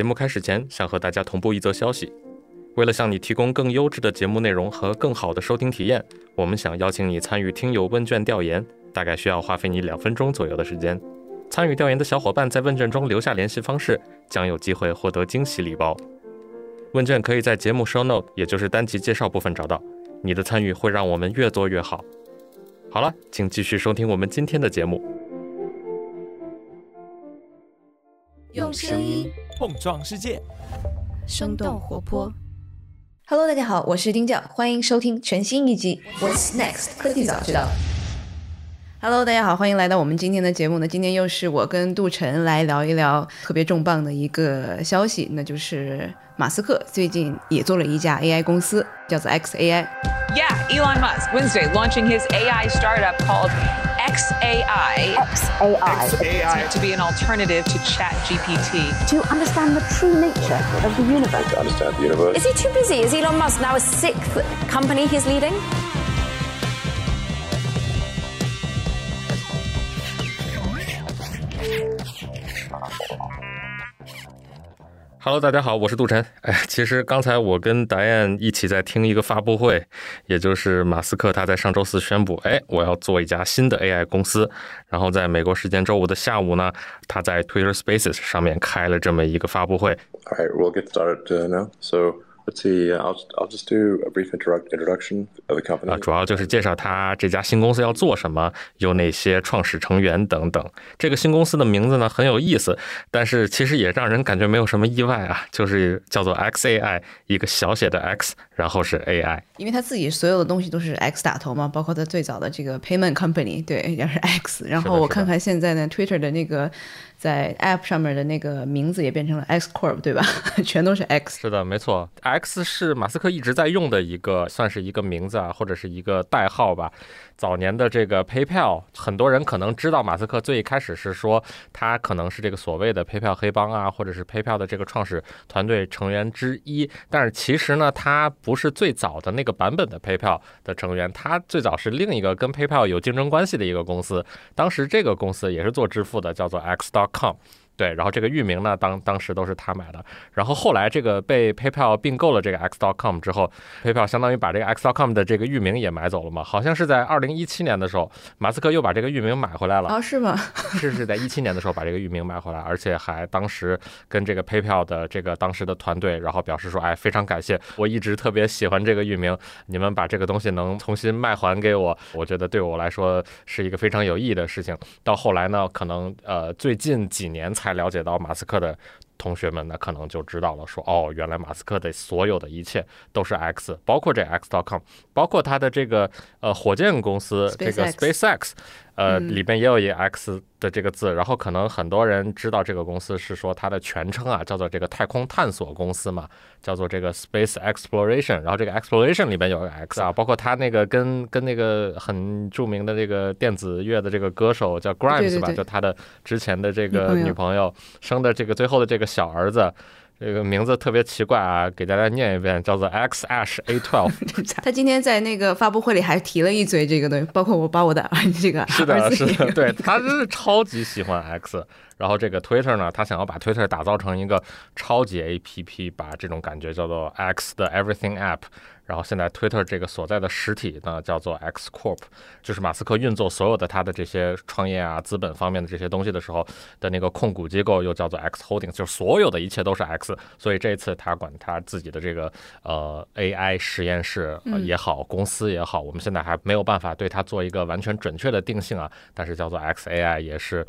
节目开始前，想和大家同步一则消息。为了向你提供更优质的节目内容和更好的收听体验，我们想邀请你参与听友问卷调研，大概需要花费你两分钟左右的时间。参与调研的小伙伴在问卷中留下联系方式，将有机会获得惊喜礼包。问卷可以在节目 show note，也就是单集介绍部分找到。你的参与会让我们越做越好。好了，请继续收听我们今天的节目。用声音碰撞世界，生动活泼。Hello，大家好，我是丁教，欢迎收听全新一集《What's Next 科技早知道》。Hello，大家好，欢迎来到我们今天的节目呢。今天又是我跟杜晨来聊一聊特别重磅的一个消息，那就是马斯克最近也做了一家 AI 公司，叫做 XAI。Yeah, Elon Musk Wednesday launching his AI startup called XAI. AI To be an alternative to ChatGPT. to understand the true nature of the universe. to understand the universe. Is he too busy? Is Elon Musk now a sixth company he's leading? Hello，大家好，我是杜晨。哎，其实刚才我跟达燕一起在听一个发布会，也就是马斯克他在上周四宣布，哎，我要做一家新的 AI 公司。然后在美国时间周五的下午呢，他在 Twitter Spaces 上面开了这么一个发布会。I we'll get started now. So let's see. Uh, I'll I'll just do a brief introduc- introduction of the company. 啊，主要就是介绍他这家新公司要做什么，有哪些创始成员等等。这个新公司的名字呢很有意思，但是其实也让人感觉没有什么意外啊，就是叫做 XAI，一个小写的 X，然后是 AI。因为他自己所有的东西都是 X 打头嘛，包括他最早的这个 payment company，对，也是 X。然后我看看现在呢，Twitter 的那个在 App 上面的那个名字也变成了 X Corp，对吧？全都是 X。是的，没错，X 是马斯克一直在用的一个，算是一个名字啊，或者是一个代号吧。早年的这个 PayPal，很多人可能知道马斯克最一开始是说他可能是这个所谓的 PayPal 黑帮啊，或者是 PayPal 的这个创始团队成员之一。但是其实呢，他不是最早的那个版本的 PayPal 的成员，他最早是另一个跟 PayPal 有竞争关系的一个公司。当时这个公司也是做支付的，叫做 X.com。对，然后这个域名呢，当当时都是他买的。然后后来这个被 PayPal 并购了这个 X.com 之后，PayPal 相当于把这个 X.com 的这个域名也买走了嘛。好像是在二零一七年的时候，马斯克又把这个域名买回来了。哦，是吗？是是在一七年的时候把这个域名买回来，而且还当时跟这个 PayPal 的这个当时的团队，然后表示说，哎，非常感谢，我一直特别喜欢这个域名，你们把这个东西能重新卖还给我，我觉得对我来说是一个非常有意义的事情。到后来呢，可能呃最近几年才了解到马斯克的。同学们呢，可能就知道了说，哦，原来马斯克的所有的一切都是 X，包括这 X.com，包括他的这个呃火箭公司这个 SpaceX SpaceX，呃，里边也有一个 X 的这个字，然后可能很多人知道这个公司是说它的全称啊，叫做这个太空探索公司嘛，叫做这个 Space Exploration，然后这个 Exploration 里边有个 X 啊，包括他那个跟跟那个很著名的这个电子乐的这个歌手叫 Grimes 吧，就他的之前的这个女朋友生的这个最后的这个小儿子。这个名字特别奇怪啊，给大家念一遍，叫做 X Ash A Twelve。他今天在那个发布会里还提了一嘴这个东西，包括我把我的儿 这个是的，是的，对他真是超级喜欢 X。然后这个 Twitter 呢，他想要把 Twitter 打造成一个超级 APP，把这种感觉叫做 X 的 Everything App。然后现在 Twitter 这个所在的实体呢，叫做 X Corp，就是马斯克运作所有的他的这些创业啊、资本方面的这些东西的时候的那个控股机构，又叫做 X Holdings，就是所有的一切都是 X。所以这一次他管他自己的这个呃 AI 实验室、呃也好，公司也好，我们现在还没有办法对它做一个完全准确的定性啊。但是叫做 XAI 也是。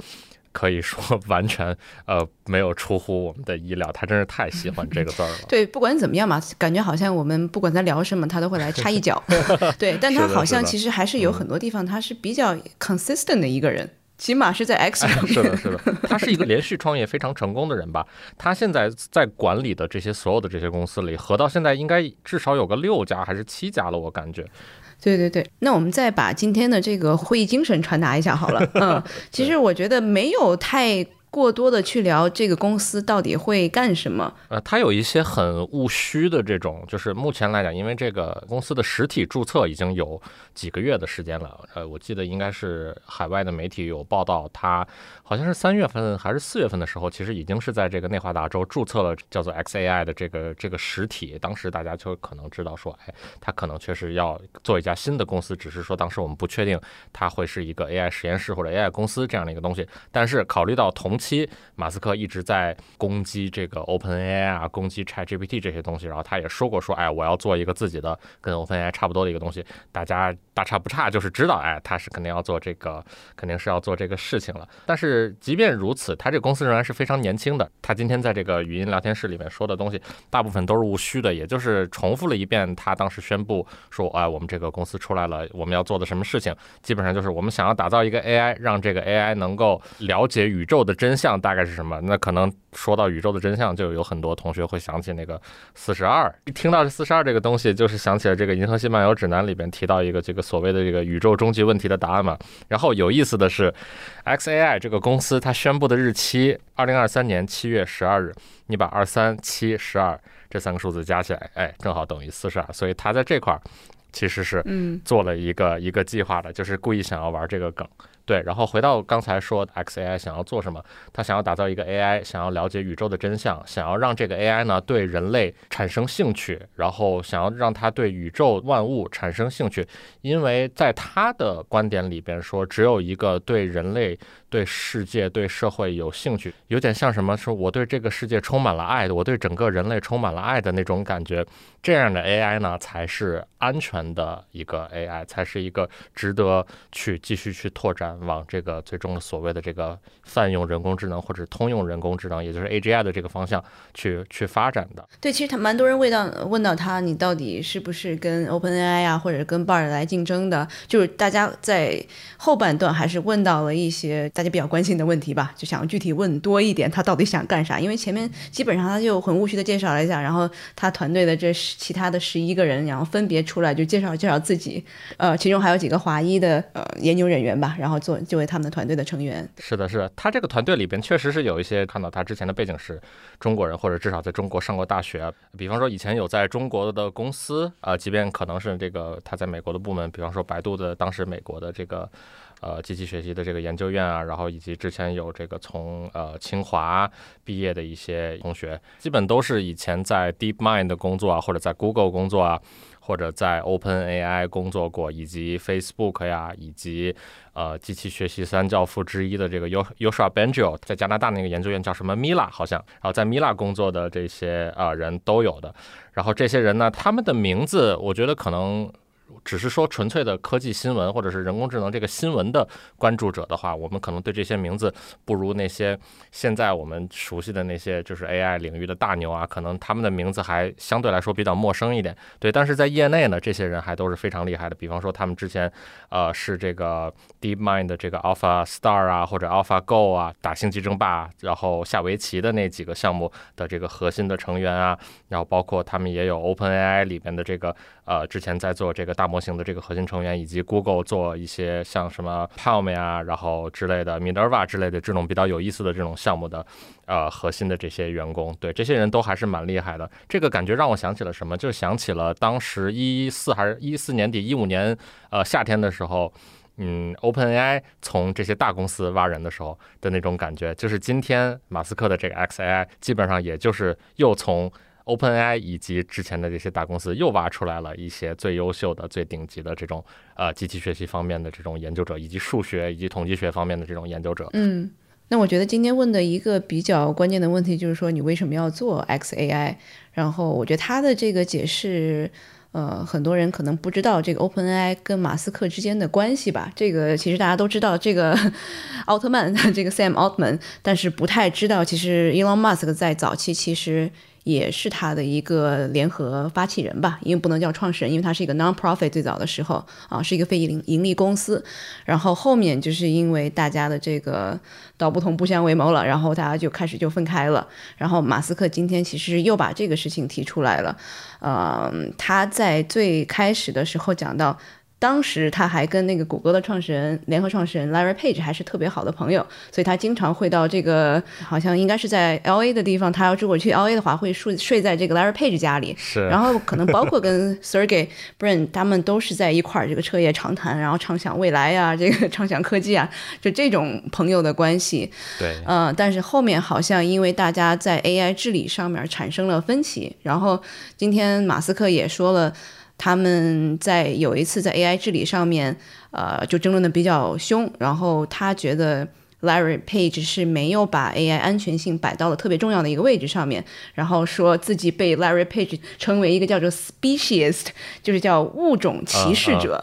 可以说 完全呃没有出乎我们的意料，他真是太喜欢这个字儿了。对，不管怎么样嘛，感觉好像我们不管在聊什么，他都会来插一脚。对，但他好像其实还是有很多地方他是比较 consistent 的一个人，起码是在 X 上面。是的，是的，他是一个连续创业非常成功的人吧？他现在在管理的这些所有的这些公司里，合到现在应该至少有个六家还是七家了，我感觉。对对对，那我们再把今天的这个会议精神传达一下好了。嗯，其实我觉得没有太过多的去聊这个公司到底会干什么。呃，它有一些很务虚的这种，就是目前来讲，因为这个公司的实体注册已经有几个月的时间了。呃，我记得应该是海外的媒体有报道，它好像是三月份还是四月份的时候，其实已经是在这个内华达州注册了叫做 XAI 的这个这个实体。当时大家就可能知道说，哎，它可能确实要做一家新的公司，只是说当时我们不确定它会是一个 AI 实验室或者 AI 公司这样的一个东西。但是考虑到同期马斯克一直在攻击这个 OpenAI 啊，攻击 ChatGPT 这些东西，然后他也说过说，哎，我要做一个自己的跟 OpenAI 差不多的一个东西，大家大差不差，就是知道，哎，他是肯定要做这个，肯定是要做这个事情了。但是即便如此，他这个公司仍然是非常年轻的。他今天在这个语音聊天室里面说的东西，大部分都是务虚的，也就是重复了一遍他当时宣布说，哎，我们这个公司出来了，我们要做的什么事情，基本上就是我们想要打造一个 AI，让这个 AI 能够了解宇宙的真相大概是什么。那可能说到宇宙的真相，就有很多同学会想起那个四十二。一听到这四十二这个东西，就是想起了这个《银河系漫游指南》里边提到一个这个所谓的这个宇宙终极问题的答案嘛。然后有意思的是，XAI 这个公司它宣布的日期，二零二三年七月十二日。你把二三七十二这三个数字加起来，哎，正好等于四十二。所以它在这块儿其实是做了一个一个计划的，就是故意想要玩这个梗。对，然后回到刚才说的 XAI 想要做什么，他想要打造一个 AI，想要了解宇宙的真相，想要让这个 AI 呢对人类产生兴趣，然后想要让他对宇宙万物产生兴趣，因为在他的观点里边说，只有一个对人类、对世界、对社会有兴趣，有点像什么说我对这个世界充满了爱，我对整个人类充满了爱的那种感觉，这样的 AI 呢才是安全的一个 AI，才是一个值得去继续去拓展。往这个最终所谓的这个泛用人工智能或者通用人工智能，也就是 AGI 的这个方向去去发展的。对，其实他蛮多人问到问到他，你到底是不是跟 OpenAI 啊，或者跟 Bard 来竞争的？就是大家在后半段还是问到了一些大家比较关心的问题吧，就想具体问多一点，他到底想干啥？因为前面基本上他就很务虚的介绍了一下，然后他团队的这其他的十一个人，然后分别出来就介绍介绍自己，呃，其中还有几个华裔的呃研究人员吧，然后做。作为他们的团队的成员，是的，是的，他这个团队里边确实是有一些看到他之前的背景是中国人，或者至少在中国上过大学。比方说以前有在中国的公司，啊，即便可能是这个他在美国的部门，比方说百度的当时美国的这个呃机器学习的这个研究院啊，然后以及之前有这个从呃清华毕业的一些同学，基本都是以前在 DeepMind 工作啊，或者在 Google 工作啊。或者在 OpenAI 工作过，以及 Facebook 呀，以及呃机器学习三教父之一的这个 y o s h a Bengio，在加拿大那个研究院叫什么 Mila 好像，然后在 Mila 工作的这些啊人都有的，然后这些人呢，他们的名字我觉得可能。只是说纯粹的科技新闻或者是人工智能这个新闻的关注者的话，我们可能对这些名字不如那些现在我们熟悉的那些就是 AI 领域的大牛啊，可能他们的名字还相对来说比较陌生一点。对，但是在业内呢，这些人还都是非常厉害的。比方说，他们之前呃是这个 DeepMind 的这个 Alpha Star 啊，或者 Alpha Go 啊，打星际争霸，然后下围棋的那几个项目的这个核心的成员啊，然后包括他们也有 OpenAI 里边的这个呃之前在做这个大。模型的这个核心成员，以及 Google 做一些像什么 Palm 呀，然后之类的 Minerva 之类的这种比较有意思的这种项目的，呃，核心的这些员工，对这些人都还是蛮厉害的。这个感觉让我想起了什么？就想起了当时一四还是一四年底一五年，呃，夏天的时候，嗯，OpenAI 从这些大公司挖人的时候的那种感觉，就是今天马斯克的这个 XAI 基本上也就是又从。OpenAI 以及之前的这些大公司又挖出来了一些最优秀的、最顶级的这种呃机器学习方面的这种研究者，以及数学以及统计学方面的这种研究者。嗯，那我觉得今天问的一个比较关键的问题就是说，你为什么要做 XAI？然后我觉得他的这个解释，呃，很多人可能不知道这个 OpenAI 跟马斯克之间的关系吧。这个其实大家都知道，这个 奥特曼 这个 Sam Altman，但是不太知道，其实 Elon Musk 在早期其实。也是他的一个联合发起人吧，因为不能叫创始人，因为他是一个 non-profit，最早的时候啊是一个非盈盈利公司，然后后面就是因为大家的这个道不同不相为谋了，然后大家就开始就分开了，然后马斯克今天其实又把这个事情提出来了，呃，他在最开始的时候讲到。当时他还跟那个谷歌的创始人、联合创始人 Larry Page 还是特别好的朋友，所以他经常会到这个好像应该是在 L A 的地方，他要如果去 L A 的话，会睡睡在这个 Larry Page 家里。是，然后可能包括跟 Sergey Brin 他们都是在一块儿这个彻夜长谈，然后畅想未来呀，这个畅想科技啊，就这种朋友的关系。对，嗯，但是后面好像因为大家在 AI 治理上面产生了分歧，然后今天马斯克也说了。他们在有一次在 AI 治理上面，呃，就争论的比较凶，然后他觉得。Larry Page 是没有把 AI 安全性摆到了特别重要的一个位置上面，然后说自己被 Larry Page 称为一个叫做 speciest，就是叫物种歧视者。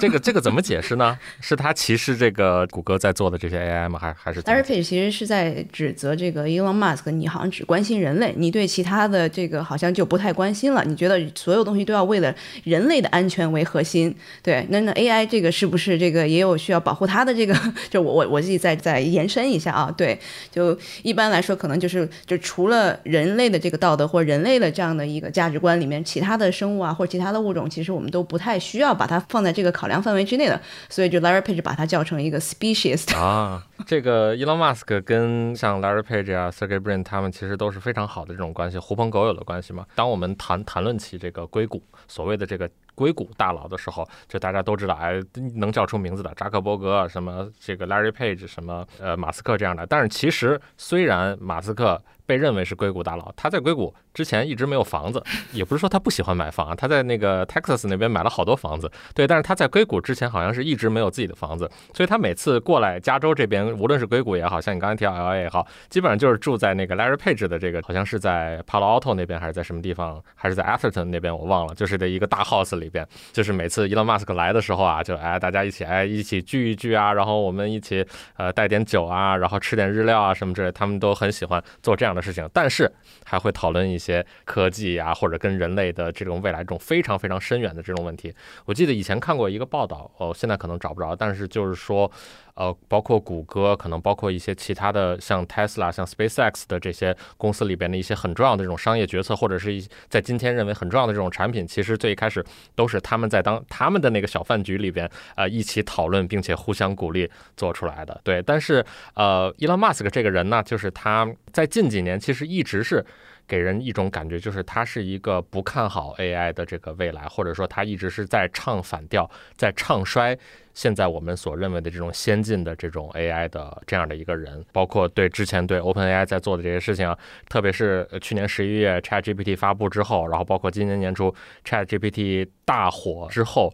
这个这个怎么解释呢？是他歧视这个谷歌在做的这些 AI 吗？还还是 Larry Page 其实是在指责这个 Elon Musk，你好像只关心人类，你对其他的这个好像就不太关心了。你觉得所有东西都要为了人类的安全为核心？对，那那 AI 这个是不是这个也有需要保护它的这个？就我我我自己在在。延伸一下啊，对，就一般来说，可能就是就除了人类的这个道德或人类的这样的一个价值观里面，其他的生物啊或者其他的物种，其实我们都不太需要把它放在这个考量范围之内的。所以就 Larry Page 把它叫成一个 species 啊。这个 Elon Musk 跟像 Larry Page 啊、Sergey Brin 他们其实都是非常好的这种关系，狐朋狗友的关系嘛。当我们谈谈论起这个硅谷所谓的这个。硅谷大佬的时候，就大家都知道，哎，能叫出名字的扎克伯格，什么这个 Larry Page，什么呃马斯克这样的。但是其实，虽然马斯克。被认为是硅谷大佬，他在硅谷之前一直没有房子，也不是说他不喜欢买房啊，他在那个 Texas 那边买了好多房子，对，但是他在硅谷之前好像是一直没有自己的房子，所以他每次过来加州这边，无论是硅谷也好像你刚才提到 LA 也好，基本上就是住在那个 Larry Page 的这个，好像是在 Palo Alto 那边还是在什么地方，还是在 Atherton 那边我忘了，就是的一个大 house 里边，就是每次 Elon Musk 来的时候啊，就哎大家一起哎一起聚一聚啊，然后我们一起呃带点酒啊，然后吃点日料啊什么之类，他们都很喜欢做这样的事情，但是。还会讨论一些科技呀，或者跟人类的这种未来这种非常非常深远的这种问题。我记得以前看过一个报道，哦，现在可能找不着，但是就是说，呃，包括谷歌，可能包括一些其他的像 Tesla、像 SpaceX 的这些公司里边的一些很重要的这种商业决策，或者是一在今天认为很重要的这种产品，其实最一开始都是他们在当他们的那个小饭局里边，呃，一起讨论并且互相鼓励做出来的。对，但是呃，Elon Musk 这个人呢，就是他在近几年其实一直是。给人一种感觉，就是他是一个不看好 AI 的这个未来，或者说他一直是在唱反调，在唱衰现在我们所认为的这种先进的这种 AI 的这样的一个人。包括对之前对 OpenAI 在做的这些事情，特别是去年十一月 ChatGPT 发布之后，然后包括今年年初 ChatGPT 大火之后。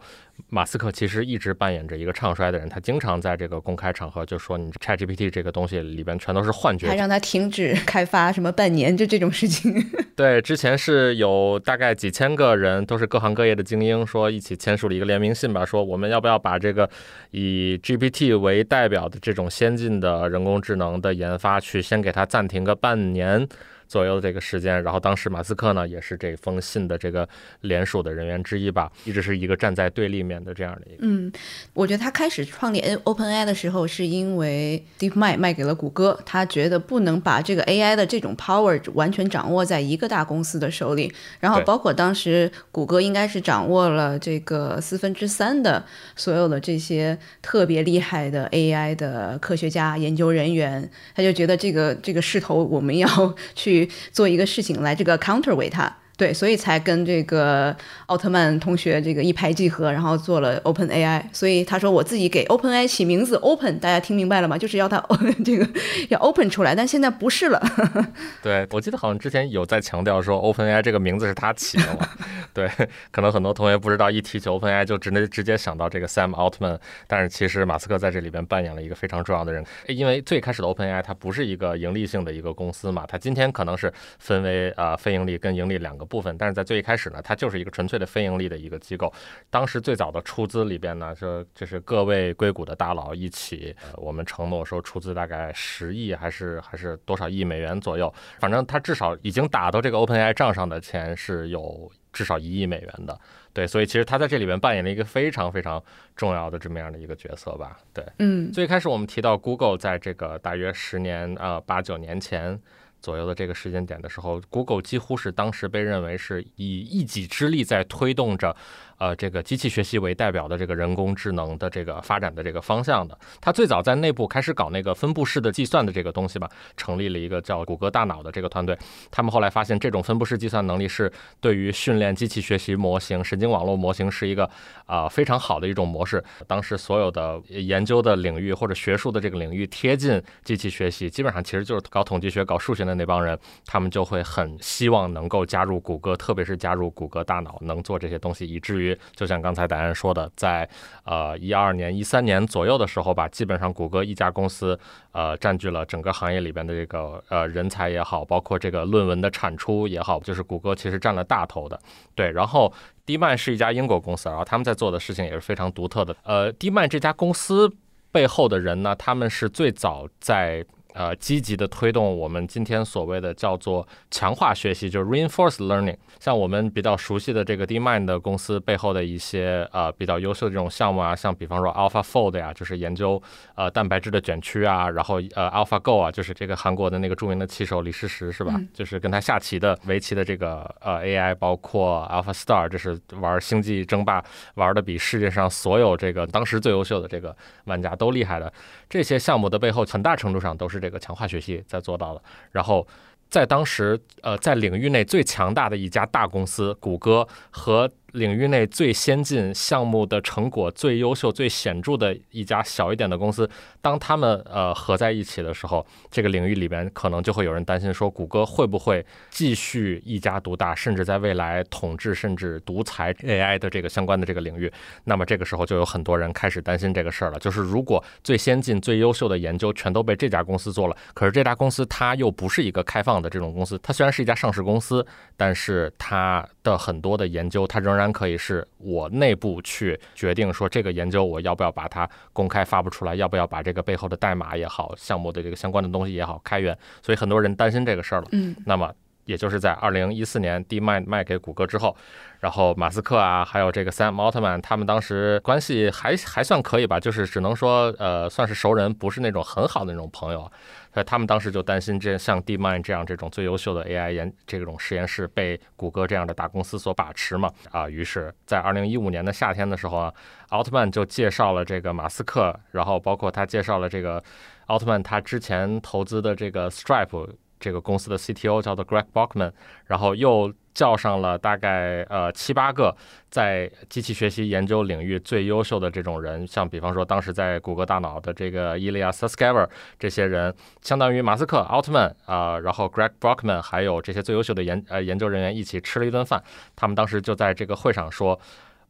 马斯克其实一直扮演着一个唱衰的人，他经常在这个公开场合就说：“你 ChatGPT 这个东西里边全都是幻觉。”还让他停止开发什么半年，就 这种事情。对，之前是有大概几千个人，都是各行各业的精英，说一起签署了一个联名信吧，说我们要不要把这个以 GPT 为代表的这种先进的人工智能的研发，去先给它暂停个半年。左右的这个时间，然后当时马斯克呢也是这封信的这个联署的人员之一吧，一直是一个站在对立面的这样的一个。嗯，我觉得他开始创立 OpenAI 的时候，是因为 DeepMind 卖给了谷歌，他觉得不能把这个 AI 的这种 power 完全掌握在一个大公司的手里。然后包括当时谷歌应该是掌握了这个四分之三的所有的这些特别厉害的 AI 的科学家研究人员，他就觉得这个这个势头我们要 去。做一个事情来这个 counter 为他。对，所以才跟这个奥特曼同学这个一拍即合，然后做了 Open AI。所以他说我自己给 Open AI 起名字 Open，大家听明白了吗？就是要它 这个要 Open 出来，但现在不是了。对，我记得好像之前有在强调说 Open AI 这个名字是他起的嘛。对，可能很多同学不知道，一提起 Open AI 就直接直接想到这个 Sam Altman，但是其实马斯克在这里边扮演了一个非常重要的人，因为最开始的 Open AI 它不是一个盈利性的一个公司嘛，它今天可能是分为呃非盈利跟盈利两个。部分，但是在最一开始呢，它就是一个纯粹的非盈利的一个机构。当时最早的出资里边呢，说就是各位硅谷的大佬一起，呃，我们承诺说出资大概十亿还是还是多少亿美元左右，反正它至少已经打 到这个 OpenAI 账上的钱是有至少一亿美元的。对，所以其实他在这里边扮演了一个非常非常重要的这么样的一个角色吧。对，嗯，最开始我们提到 Google 在这个大约十年啊八九年前。左右的这个时间点的时候，Google 几乎是当时被认为是以一己之力在推动着。呃，这个机器学习为代表的这个人工智能的这个发展的这个方向的，它最早在内部开始搞那个分布式的计算的这个东西吧，成立了一个叫谷歌大脑的这个团队。他们后来发现，这种分布式计算能力是对于训练机器学习模型、神经网络模型是一个啊非常好的一种模式。当时所有的研究的领域或者学术的这个领域贴近机器学习，基本上其实就是搞统计学、搞数学的那帮人，他们就会很希望能够加入谷歌，特别是加入谷歌大脑，能做这些东西，以至于。就像刚才达人说的，在呃一二年、一三年左右的时候吧，基本上谷歌一家公司呃占据了整个行业里边的这个呃人才也好，包括这个论文的产出也好，就是谷歌其实占了大头的。对，然后 DeepMind 是一家英国公司，然后他们在做的事情也是非常独特的。呃，DeepMind 这家公司背后的人呢，他们是最早在。呃，积极的推动我们今天所谓的叫做强化学习，就是 reinforced learning。像我们比较熟悉的这个 DeepMind 的公司背后的一些呃比较优秀的这种项目啊，像比方说 AlphaFold 呀，就是研究呃蛋白质的卷曲啊，然后呃 AlphaGo 啊，就是这个韩国的那个著名的棋手李世石是吧？就是跟他下棋的围棋的这个呃 AI，包括 AlphaStar，这是玩星际争霸玩的比世界上所有这个当时最优秀的这个玩家都厉害的这些项目的背后，很大程度上都是。这个强化学习在做到了，然后在当时，呃，在领域内最强大的一家大公司谷歌和。领域内最先进项目的成果最优秀、最显著的一家小一点的公司，当他们呃合在一起的时候，这个领域里边可能就会有人担心说，谷歌会不会继续一家独大，甚至在未来统治甚至独裁 AI 的这个相关的这个领域？那么这个时候就有很多人开始担心这个事儿了。就是如果最先进、最优秀的研究全都被这家公司做了，可是这家公司它又不是一个开放的这种公司，它虽然是一家上市公司，但是它的很多的研究它仍然。然可以是我内部去决定说这个研究我要不要把它公开发布出来，要不要把这个背后的代码也好，项目的这个相关的东西也好开源，所以很多人担心这个事儿了。嗯，那么也就是在二零一四年 D 卖卖给谷歌之后。然后马斯克啊，还有这个 Sam Altman，他们当时关系还还算可以吧，就是只能说呃算是熟人，不是那种很好的那种朋友。所以他们当时就担心，这像 DeepMind 这样这种最优秀的 AI 研这种实验室被谷歌这样的大公司所把持嘛啊。于是，在二零一五年的夏天的时候啊，奥特曼就介绍了这个马斯克，然后包括他介绍了这个奥特曼他之前投资的这个 Stripe 这个公司的 CTO 叫做 Greg Brockman，然后又。叫上了大概呃七八个在机器学习研究领域最优秀的这种人，像比方说当时在谷歌大脑的这个伊利亚斯·斯凯尔这些人，相当于马斯克、奥特曼啊，然后 Greg Brockman 还有这些最优秀的研呃研究人员一起吃了一顿饭。他们当时就在这个会上说。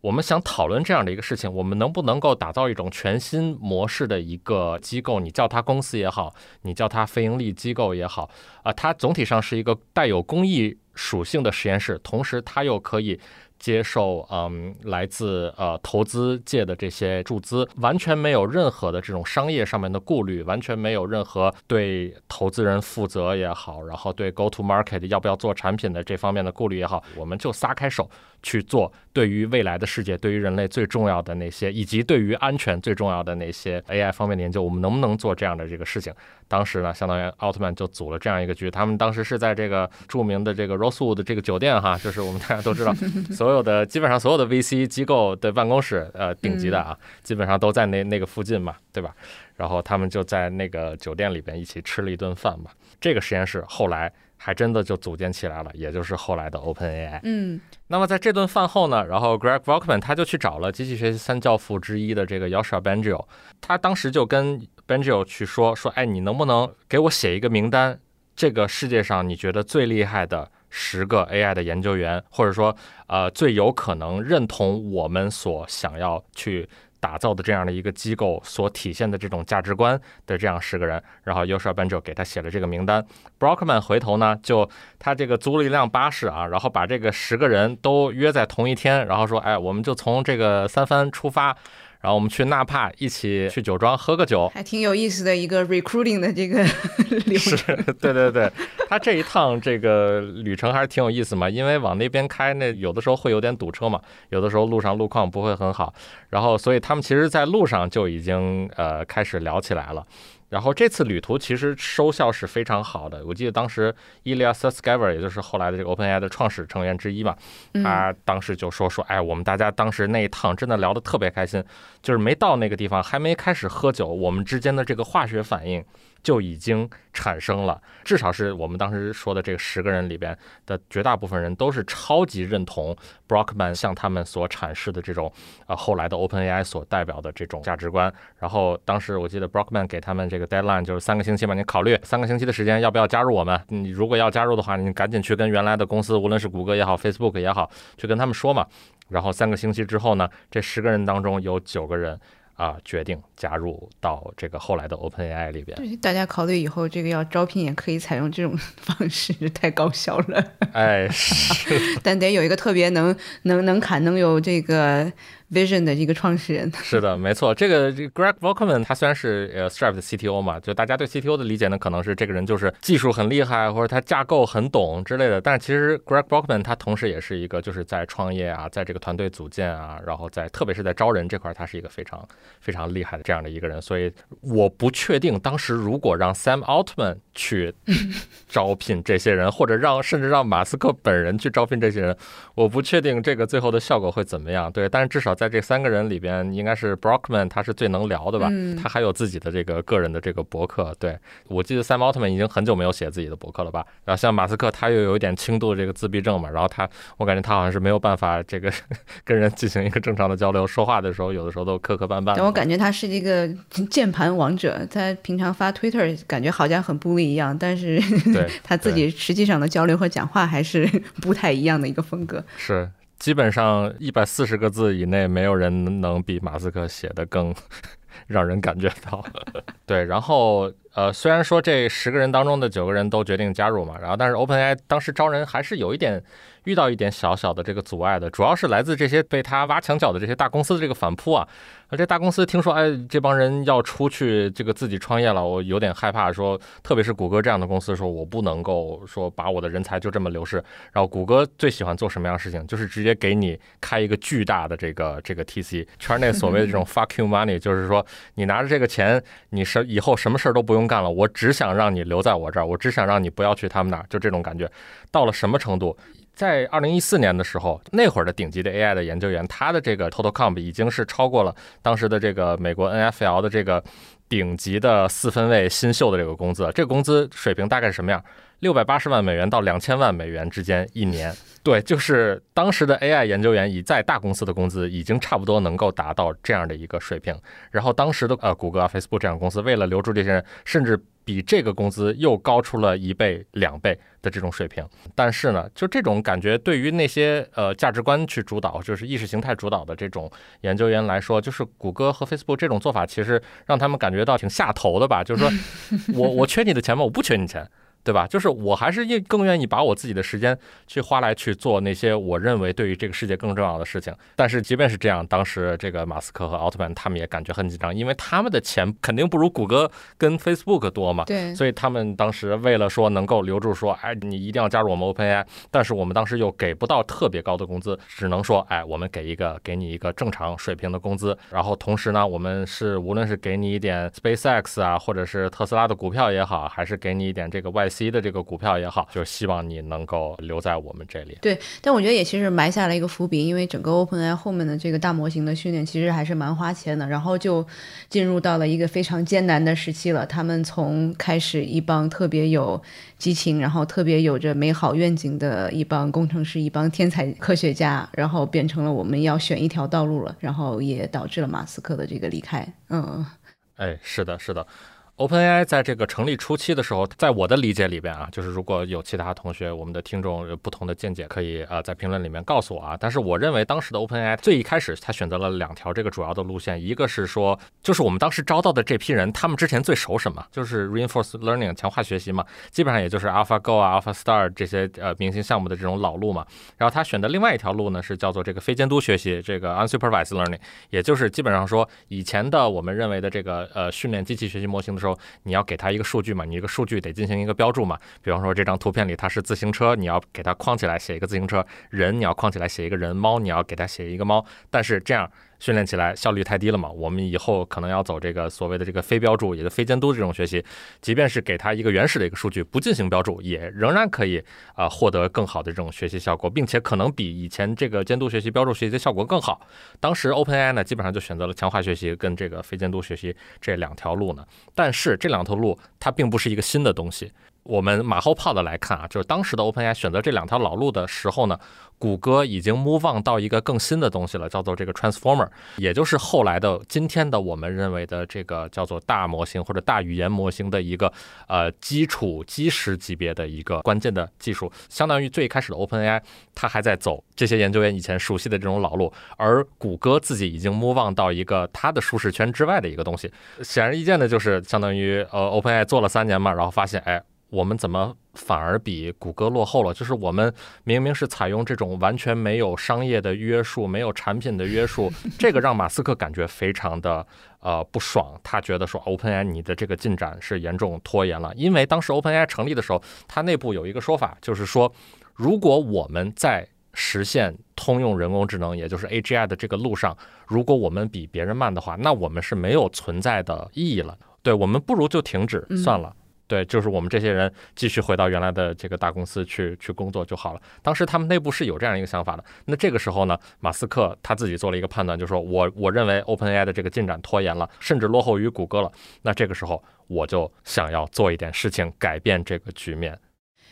我们想讨论这样的一个事情，我们能不能够打造一种全新模式的一个机构？你叫它公司也好，你叫它非盈利机构也好，啊，它总体上是一个带有公益属性的实验室，同时它又可以。接受嗯来自呃投资界的这些注资，完全没有任何的这种商业上面的顾虑，完全没有任何对投资人负责也好，然后对 go to market 要不要做产品的这方面的顾虑也好，我们就撒开手去做对于未来的世界、对于人类最重要的那些，以及对于安全最重要的那些 AI 方面的研究，我们能不能做这样的这个事情？当时呢，相当于奥特曼就组了这样一个局，他们当时是在这个著名的这个 Rosewood 的这个酒店哈，就是我们大家都知道所。所有的基本上所有的 VC 机构的办公室，呃，顶级的啊，基本上都在那那个附近嘛，对吧？然后他们就在那个酒店里边一起吃了一顿饭嘛。这个实验室后来还真的就组建起来了，也就是后来的 OpenAI。嗯，那么在这顿饭后呢，然后 Greg Brockman 他就去找了机器学习三教父之一的这个 Yoshua Bengio，他当时就跟 Bengio 去说说，哎，你能不能给我写一个名单？这个世界上你觉得最厉害的？十个 AI 的研究员，或者说，呃，最有可能认同我们所想要去打造的这样的一个机构所体现的这种价值观的这样十个人，然后 Yoshua Benjo 给他写了这个名单。Brockman 回头呢，就他这个租了一辆巴士啊，然后把这个十个人都约在同一天，然后说，哎，我们就从这个三藩出发。然后我们去纳帕一起去酒庄喝个酒，还挺有意思的一个 recruiting 的这个 流程。是，对对对，他这一趟这个旅程还是挺有意思嘛，因为往那边开，那有的时候会有点堵车嘛，有的时候路上路况不会很好，然后所以他们其实在路上就已经呃开始聊起来了。然后这次旅途其实收效是非常好的。我记得当时 Ilya Sutskever，也就是后来的这个 OpenAI 的创始成员之一嘛，他当时就说说，哎，我们大家当时那一趟真的聊得特别开心，就是没到那个地方，还没开始喝酒，我们之间的这个化学反应。就已经产生了，至少是我们当时说的这十个人里边的绝大部分人都是超级认同 Brockman 向他们所阐释的这种呃后来的 OpenAI 所代表的这种价值观。然后当时我记得 Brockman 给他们这个 deadline 就是三个星期吧，你考虑三个星期的时间要不要加入我们？你如果要加入的话，你赶紧去跟原来的公司，无论是谷歌也好，Facebook 也好，去跟他们说嘛。然后三个星期之后呢，这十个人当中有九个人。啊，决定加入到这个后来的 OpenAI 里边。对，大家考虑以后这个要招聘也可以采用这种 方式，太高效了。哎，是，但得有一个特别能能能砍能有这个。Vision 的一个创始人 是的，没错。这个 Greg Volkman 他虽然是呃 Stripe 的 CTO 嘛，就大家对 CTO 的理解呢，可能是这个人就是技术很厉害，或者他架构很懂之类的。但是其实 Greg Volkman 他同时也是一个就是在创业啊，在这个团队组建啊，然后在特别是在招人这块，他是一个非常非常厉害的这样的一个人。所以我不确定当时如果让 Sam Altman 去 招聘这些人，或者让甚至让马斯克本人去招聘这些人，我不确定这个最后的效果会怎么样。对，但是至少。在这三个人里边，应该是 Brockman 他是最能聊的吧？他还有自己的这个个人的这个博客。对我记得 Sam Altman 已经很久没有写自己的博客了吧？然后像马斯克，他又有一点轻度的这个自闭症嘛。然后他，我感觉他好像是没有办法这个跟人进行一个正常的交流，说话的时候有的时候都磕磕绊绊。但我感觉他是一个 键盘王者，他平常发 Twitter 感觉好像很不一样，但是 他自己实际上的交流和讲话还是 不太一样的一个风格。是。基本上一百四十个字以内，没有人能比马斯克写的更 让人感觉到。对，然后呃，虽然说这十个人当中的九个人都决定加入嘛，然后但是 OpenAI 当时招人还是有一点。遇到一点小小的这个阻碍的，主要是来自这些被他挖墙脚的这些大公司的这个反扑啊。而这大公司听说，哎，这帮人要出去这个自己创业了，我有点害怕。说，特别是谷歌这样的公司，说我不能够说把我的人才就这么流失。然后谷歌最喜欢做什么样的事情，就是直接给你开一个巨大的这个这个 TC 圈内所谓的这种 fuck you money，就是说你拿着这个钱，你什以后什么事儿都不用干了，我只想让你留在我这儿，我只想让你不要去他们那儿，就这种感觉。到了什么程度？在二零一四年的时候，那会儿的顶级的 AI 的研究员，他的这个 total comp 已经是超过了当时的这个美国 NFL 的这个顶级的四分卫新秀的这个工资。这个工资水平大概是什么样？六百八十万美元到两千万美元之间一年。对，就是当时的 AI 研究员以在大公司的工资已经差不多能够达到这样的一个水平。然后当时的呃谷歌、Facebook 这样公司为了留住这些人，甚至比这个工资又高出了一倍、两倍的这种水平。但是呢，就这种感觉，对于那些呃价值观去主导，就是意识形态主导的这种研究员来说，就是谷歌和 Facebook 这种做法，其实让他们感觉到挺下头的吧？就是说 我我缺你的钱吗？我不缺你钱。对吧？就是我还是愿更愿意把我自己的时间去花来去做那些我认为对于这个世界更重要的事情。但是即便是这样，当时这个马斯克和奥特曼他们也感觉很紧张，因为他们的钱肯定不如谷歌跟 Facebook 多嘛。对。所以他们当时为了说能够留住说，哎，你一定要加入我们 OpenAI，但是我们当时又给不到特别高的工资，只能说，哎，我们给一个给你一个正常水平的工资。然后同时呢，我们是无论是给你一点 SpaceX 啊，或者是特斯拉的股票也好，还是给你一点这个外。C 的这个股票也好，就是希望你能够留在我们这里。对，但我觉得也其实埋下了一个伏笔，因为整个 OpenAI 后面的这个大模型的训练其实还是蛮花钱的，然后就进入到了一个非常艰难的时期了。他们从开始一帮特别有激情，然后特别有着美好愿景的一帮工程师，一帮天才科学家，然后变成了我们要选一条道路了，然后也导致了马斯克的这个离开。嗯，哎，是的，是的。OpenAI 在这个成立初期的时候，在我的理解里边啊，就是如果有其他同学、我们的听众有不同的见解，可以呃在评论里面告诉我啊。但是我认为当时的 OpenAI 最一开始，他选择了两条这个主要的路线，一个是说，就是我们当时招到的这批人，他们之前最熟什么？就是 Reinforced Learning 强化学习嘛，基本上也就是 AlphaGo 啊、AlphaStar 这些呃明星项目的这种老路嘛。然后他选的另外一条路呢，是叫做这个非监督学习，这个 Unsupervised Learning，也就是基本上说以前的我们认为的这个呃训练机器学习模型的时候。你要给它一个数据嘛？你这个数据得进行一个标注嘛？比方说这张图片里它是自行车，你要给它框起来写一个自行车；人你要框起来写一个人；猫你要给它写一个猫。但是这样。训练起来效率太低了嘛，我们以后可能要走这个所谓的这个非标注，也就非监督这种学习，即便是给他一个原始的一个数据，不进行标注，也仍然可以啊、获得更好的这种学习效果，并且可能比以前这个监督学习、标注学习的效果更好。当时 OpenAI 呢，基本上就选择了强化学习跟这个非监督学习这两条路呢。但是这两条路它并不是一个新的东西。我们马后炮的来看啊，就是当时的 OpenAI 选择这两条老路的时候呢，谷歌已经 move on 到一个更新的东西了，叫做这个 Transformer，也就是后来的今天的我们认为的这个叫做大模型或者大语言模型的一个呃基础基石级别的一个关键的技术，相当于最开始的 OpenAI 它还在走这些研究员以前熟悉的这种老路，而谷歌自己已经 move on 到一个它的舒适圈之外的一个东西。显而易见的就是，相当于呃 OpenAI 做了三年嘛，然后发现哎。我们怎么反而比谷歌落后了？就是我们明明是采用这种完全没有商业的约束、没有产品的约束，这个让马斯克感觉非常的呃不爽。他觉得说 OpenAI 你的这个进展是严重拖延了，因为当时 OpenAI 成立的时候，它内部有一个说法，就是说如果我们在实现通用人工智能，也就是 AGI 的这个路上，如果我们比别人慢的话，那我们是没有存在的意义了。对我们不如就停止算了。对，就是我们这些人继续回到原来的这个大公司去去工作就好了。当时他们内部是有这样一个想法的。那这个时候呢，马斯克他自己做了一个判断，就是说我我认为 OpenAI 的这个进展拖延了，甚至落后于谷歌了。那这个时候我就想要做一点事情，改变这个局面。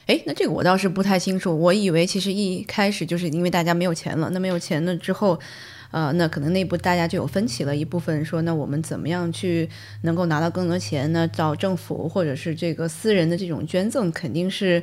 哎，那这个我倒是不太清楚。我以为其实一开始就是因为大家没有钱了，那没有钱了之后，呃，那可能内部大家就有分歧了。一部分说，那我们怎么样去能够拿到更多钱呢？找政府或者是这个私人的这种捐赠，肯定是。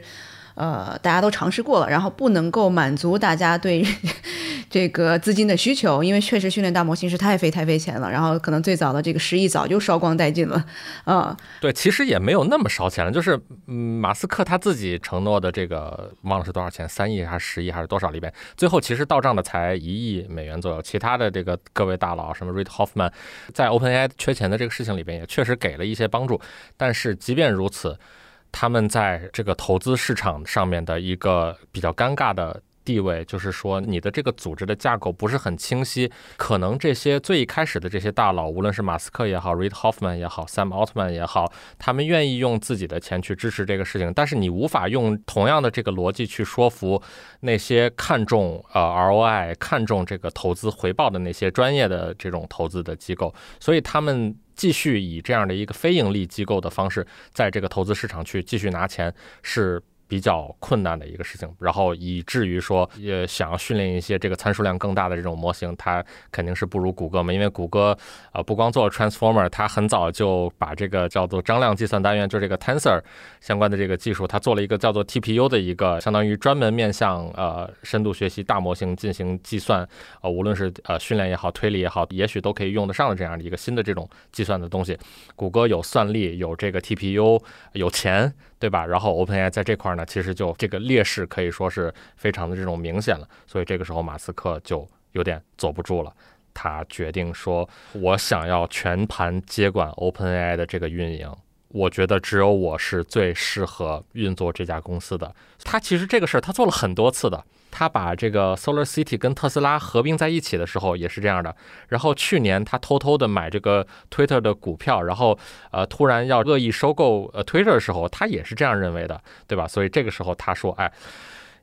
呃，大家都尝试过了，然后不能够满足大家对 这个资金的需求，因为确实训练大模型是太费太费钱了，然后可能最早的这个十亿早就烧光殆尽了，啊、对，其实也没有那么烧钱了，就是嗯，马斯克他自己承诺的这个忘了是多少钱，三亿还是十亿还是多少里边，最后其实到账的才一亿美元左右。其他的这个各位大佬，什么 Reid Hoffman，在 OpenAI 缺钱的这个事情里边，也确实给了一些帮助。但是即便如此，他们在这个投资市场上面的一个比较尴尬的地位，就是说你的这个组织的架构不是很清晰，可能这些最一开始的这些大佬，无论是马斯克也好，Reid Hoffman 也好，Sam Altman 也好，他们愿意用自己的钱去支持这个事情，但是你无法用同样的这个逻辑去说服那些看重呃 ROI、看重这个投资回报的那些专业的这种投资的机构，所以他们。继续以这样的一个非盈利机构的方式，在这个投资市场去继续拿钱是比较困难的一个事情，然后以至于说，也想要训练一些这个参数量更大的这种模型，它肯定是不如谷歌嘛，因为谷歌呃不光做 Transformer，它很早就把这个叫做张量计算单元，就这个 Tensor 相关的这个技术，它做了一个叫做 TPU 的一个相当于专门面向呃深度学习大模型进行计算，呃无论是呃训练也好，推理也好，也许都可以用得上的这样的一个新的这种计算的东西。谷歌有算力，有这个 TPU，有钱。对吧？然后 OpenAI 在这块呢，其实就这个劣势可以说是非常的这种明显了，所以这个时候马斯克就有点坐不住了，他决定说，我想要全盘接管 OpenAI 的这个运营。我觉得只有我是最适合运作这家公司的。他其实这个事儿他做了很多次的。他把这个 Solar City 跟特斯拉合并在一起的时候也是这样的。然后去年他偷偷的买这个 Twitter 的股票，然后呃突然要恶意收购呃 Twitter 的时候，他也是这样认为的，对吧？所以这个时候他说，哎。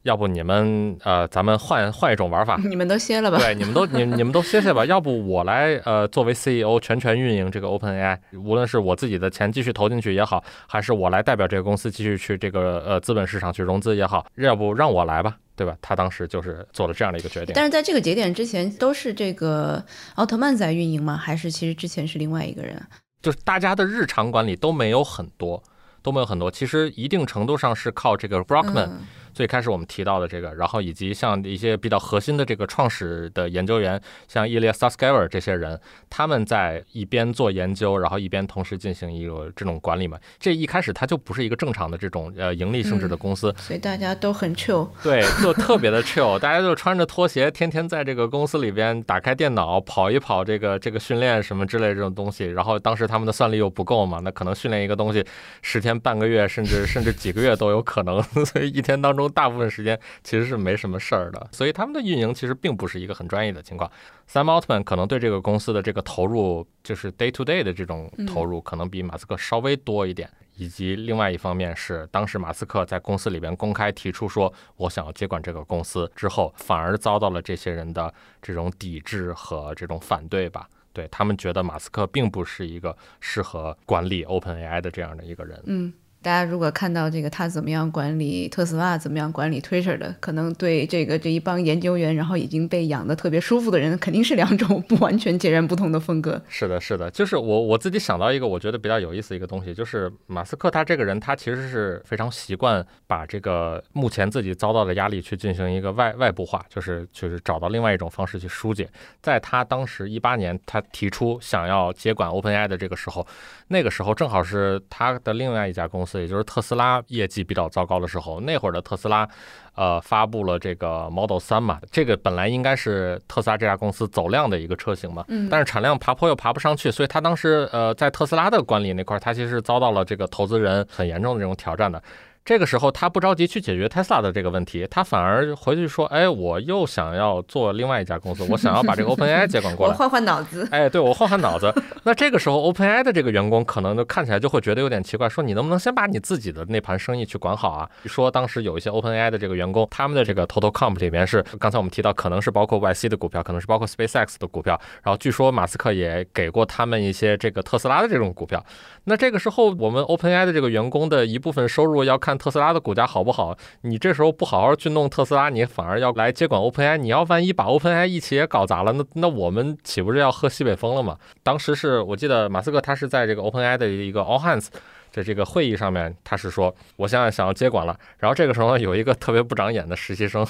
要不你们呃，咱们换换一种玩法，你们都歇了吧？对，你们都 你你们都歇歇吧。要不我来呃，作为 CEO 全权运营这个 OpenAI，无论是我自己的钱继续投进去也好，还是我来代表这个公司继续去这个呃资本市场去融资也好，要不让我来吧，对吧？他当时就是做了这样的一个决定。但是在这个节点之前，都是这个奥特曼在运营吗？还是其实之前是另外一个人？就是大家的日常管理都没有很多，都没有很多。其实一定程度上是靠这个 Brockman、嗯最开始我们提到的这个，然后以及像一些比较核心的这个创始的研究员，像 Ilya Sutskever 这些人，他们在一边做研究，然后一边同时进行一个这种管理嘛。这一开始它就不是一个正常的这种呃盈利性质的公司，所以大家都很 chill。对，就特别的 chill，大家就穿着拖鞋，天天在这个公司里边打开电脑跑一跑这个这个训练什么之类这种东西。然后当时他们的算力又不够嘛，那可能训练一个东西十天半个月，甚至甚至几个月都有可能，所以一天当中。中大部分时间其实是没什么事儿的，所以他们的运营其实并不是一个很专业的情况。Sam Altman 可能对这个公司的这个投入，就是 day to day 的这种投入，可能比马斯克稍微多一点。以及另外一方面是，当时马斯克在公司里边公开提出说，我想要接管这个公司之后，反而遭到了这些人的这种抵制和这种反对吧。对他们觉得马斯克并不是一个适合管理 OpenAI 的这样的一个人。嗯。大家如果看到这个他怎么样管理特斯拉，怎么样管理 Twitter 的，可能对这个这一帮研究员，然后已经被养的特别舒服的人，肯定是两种不完全截然不同的风格。是的，是的，就是我我自己想到一个我觉得比较有意思的一个东西，就是马斯克他这个人，他其实是非常习惯把这个目前自己遭到的压力去进行一个外外部化，就是就是找到另外一种方式去疏解。在他当时一八年他提出想要接管 OpenAI 的这个时候，那个时候正好是他的另外一家公司。也就是特斯拉业绩比较糟糕的时候，那会儿的特斯拉，呃，发布了这个 Model 三嘛，这个本来应该是特斯拉这家公司走量的一个车型嘛，但是产量爬坡又爬不上去，所以他当时呃在特斯拉的管理那块，他其实遭到了这个投资人很严重的这种挑战的。这个时候，他不着急去解决 Tesla 的这个问题，他反而回去说：“哎，我又想要做另外一家公司，我想要把这个 OpenAI 接管过来，换换脑子。”哎，对我换换脑子。那这个时候，OpenAI 的这个员工可能就看起来就会觉得有点奇怪，说：“你能不能先把你自己的那盘生意去管好啊？”说当时有一些 OpenAI 的这个员工，他们的这个 Total Comp 里面是刚才我们提到，可能是包括 YC 的股票，可能是包括 SpaceX 的股票，然后据说马斯克也给过他们一些这个特斯拉的这种股票。那这个时候，我们 OpenAI 的这个员工的一部分收入要看特斯拉的股价好不好。你这时候不好好去弄特斯拉，你反而要来接管 OpenAI，你要万一把 OpenAI 一起也搞砸了，那那我们岂不是要喝西北风了吗？当时是我记得马斯克他是在这个 OpenAI 的一个 All Hands 的这个会议上面，他是说我现在想要接管了。然后这个时候呢有一个特别不长眼的实习生，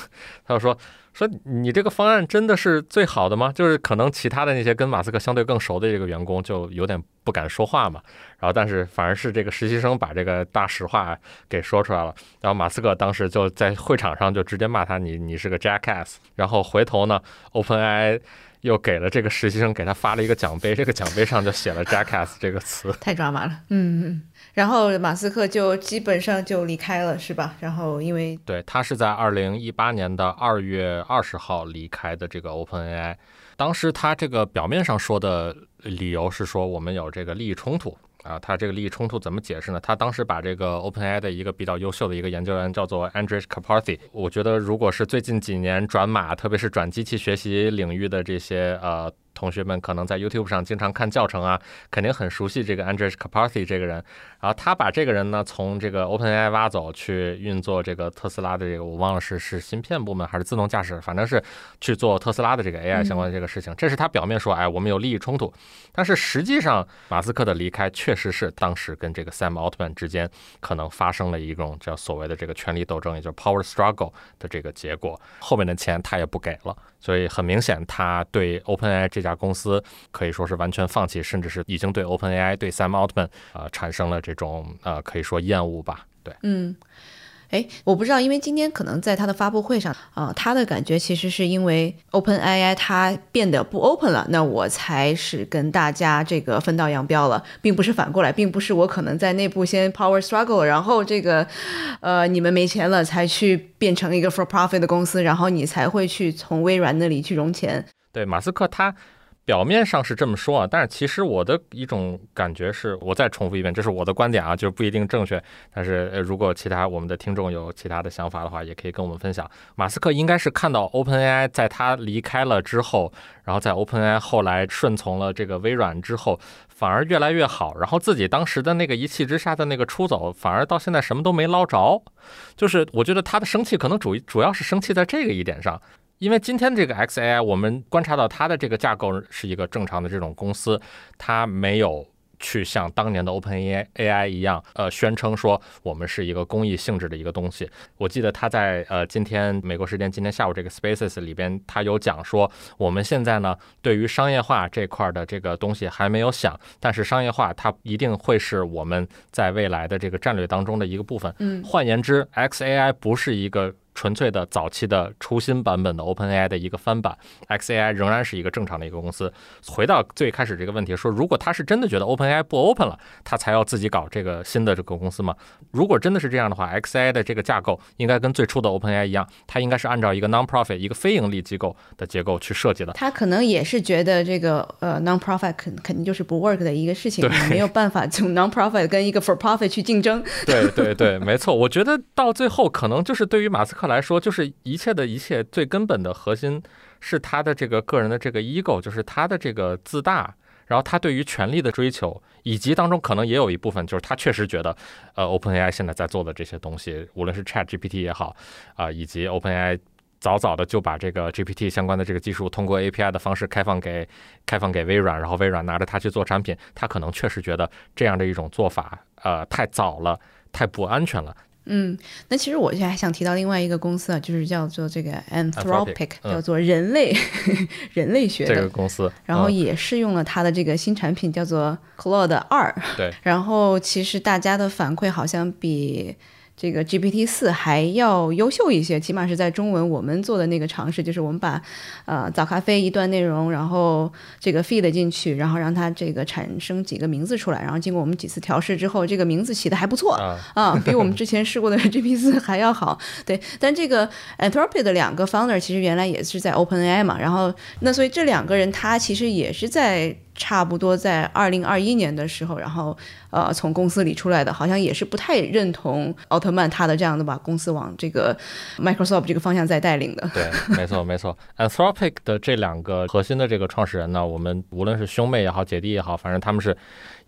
他就说。说你这个方案真的是最好的吗？就是可能其他的那些跟马斯克相对更熟的这个员工就有点不敢说话嘛。然后但是反而是这个实习生把这个大实话给说出来了。然后马斯克当时就在会场上就直接骂他你你是个 jackass。然后回头呢，OpenAI 又给了这个实习生给他发了一个奖杯，这个奖杯上就写了 jackass 这个词。太抓马了，嗯。然后马斯克就基本上就离开了，是吧？然后因为对他是在二零一八年的二月二十号离开的这个 OpenAI，当时他这个表面上说的理由是说我们有这个利益冲突啊，他这个利益冲突怎么解释呢？他当时把这个 OpenAI 的一个比较优秀的一个研究员叫做 Andrej Karpathy，我觉得如果是最近几年转码，特别是转机器学习领域的这些呃。同学们可能在 YouTube 上经常看教程啊，肯定很熟悉这个 Andrej Karpathy 这个人。然后他把这个人呢从这个 OpenAI 挖走，去运作这个特斯拉的这个，我忘了是是芯片部门还是自动驾驶，反正是去做特斯拉的这个 AI 相关的这个事情。这是他表面说，哎，我们有利益冲突。但是实际上，马斯克的离开确实是当时跟这个 Sam Altman 之间可能发生了一种叫所谓的这个权力斗争，也就是 Power Struggle 的这个结果。后面的钱他也不给了。所以很明显，他对 OpenAI 这家公司可以说是完全放弃，甚至是已经对 OpenAI 对 Sam Altman 啊产生了这种呃可以说厌恶吧。对，嗯。哎，我不知道，因为今天可能在他的发布会上啊，他的感觉其实是因为 Open AI 它变得不 open 了，那我才是跟大家这个分道扬镳了，并不是反过来，并不是我可能在内部先 power struggle，然后这个呃你们没钱了才去变成一个 for profit 的公司，然后你才会去从微软那里去融钱。对，马斯克他。表面上是这么说啊，但是其实我的一种感觉是，我再重复一遍，这是我的观点啊，就是不一定正确。但是如果其他我们的听众有其他的想法的话，也可以跟我们分享。马斯克应该是看到 OpenAI 在他离开了之后，然后在 OpenAI 后来顺从了这个微软之后，反而越来越好，然后自己当时的那个一气之下的那个出走，反而到现在什么都没捞着。就是我觉得他的生气可能主主要是生气在这个一点上。因为今天这个 XAI，我们观察到它的这个架构是一个正常的这种公司，它没有去像当年的 OpenAI 一样，呃，宣称说我们是一个公益性质的一个东西。我记得他在呃今天美国时间今天下午这个 Spaces 里边，他有讲说，我们现在呢对于商业化这块的这个东西还没有想，但是商业化它一定会是我们在未来的这个战略当中的一个部分。嗯，换言之，XAI 不是一个。纯粹的早期的初心版本的 OpenAI 的一个翻版，XAI 仍然是一个正常的一个公司。回到最开始这个问题，说如果他是真的觉得 OpenAI 不 open 了，他才要自己搞这个新的这个公司吗？如果真的是这样的话，XAI 的这个架构应该跟最初的 OpenAI 一样，它应该是按照一个 non-profit 一个非盈利机构的结构去设计的。他可能也是觉得这个呃 non-profit 肯肯定就是不 work 的一个事情，没有办法从 non-profit 跟一个 for-profit 去竞争。对对对，没错。我觉得到最后，可能就是对于马斯克来说，就是一切的一切最根本的核心是他的这个个人的这个 ego，就是他的这个自大，然后他对于权力的追求，以及当中可能也有一部分就是他确实觉得，呃，OpenAI 现在在做的这些东西，无论是 ChatGPT 也好，啊、以及 OpenAI。早早的就把这个 GPT 相关的这个技术通过 API 的方式开放给开放给微软，然后微软拿着它去做产品，他可能确实觉得这样的一种做法，呃，太早了，太不安全了。嗯，那其实我现在还想提到另外一个公司啊，就是叫做这个 Anthropic，嗯。叫做人类 人类学这的个公司，然后嗯也试用了它的这个新产品，叫做 Claude 二。对，然后其实大家的反馈好像比这个 GPT 四还要优秀一些，起码是在中文我们做的那个尝试，就是我们把呃早咖啡一段内容，然后这个 feed 进去，然后让它这个产生几个名字出来，然后经过我们几次调试之后，这个名字起的还不错。啊，啊，比我们之前试过的 GPT 四还要好。对，但这个 Anthropic 的两个 founder 其实原来也是在 OpenAI 嘛，然后那所以这两个人他其实也是在差不多在二零二一年的时候，然后呃从公司里出来的，好像也是不太认同奥特曼他的这样的把公司往这个 Microsoft 这个方向在带领的。对，没错没错。Anthropic 的这两个核心的这个创始人呢，我们无论是兄妹也好，姐弟也好，反正他们是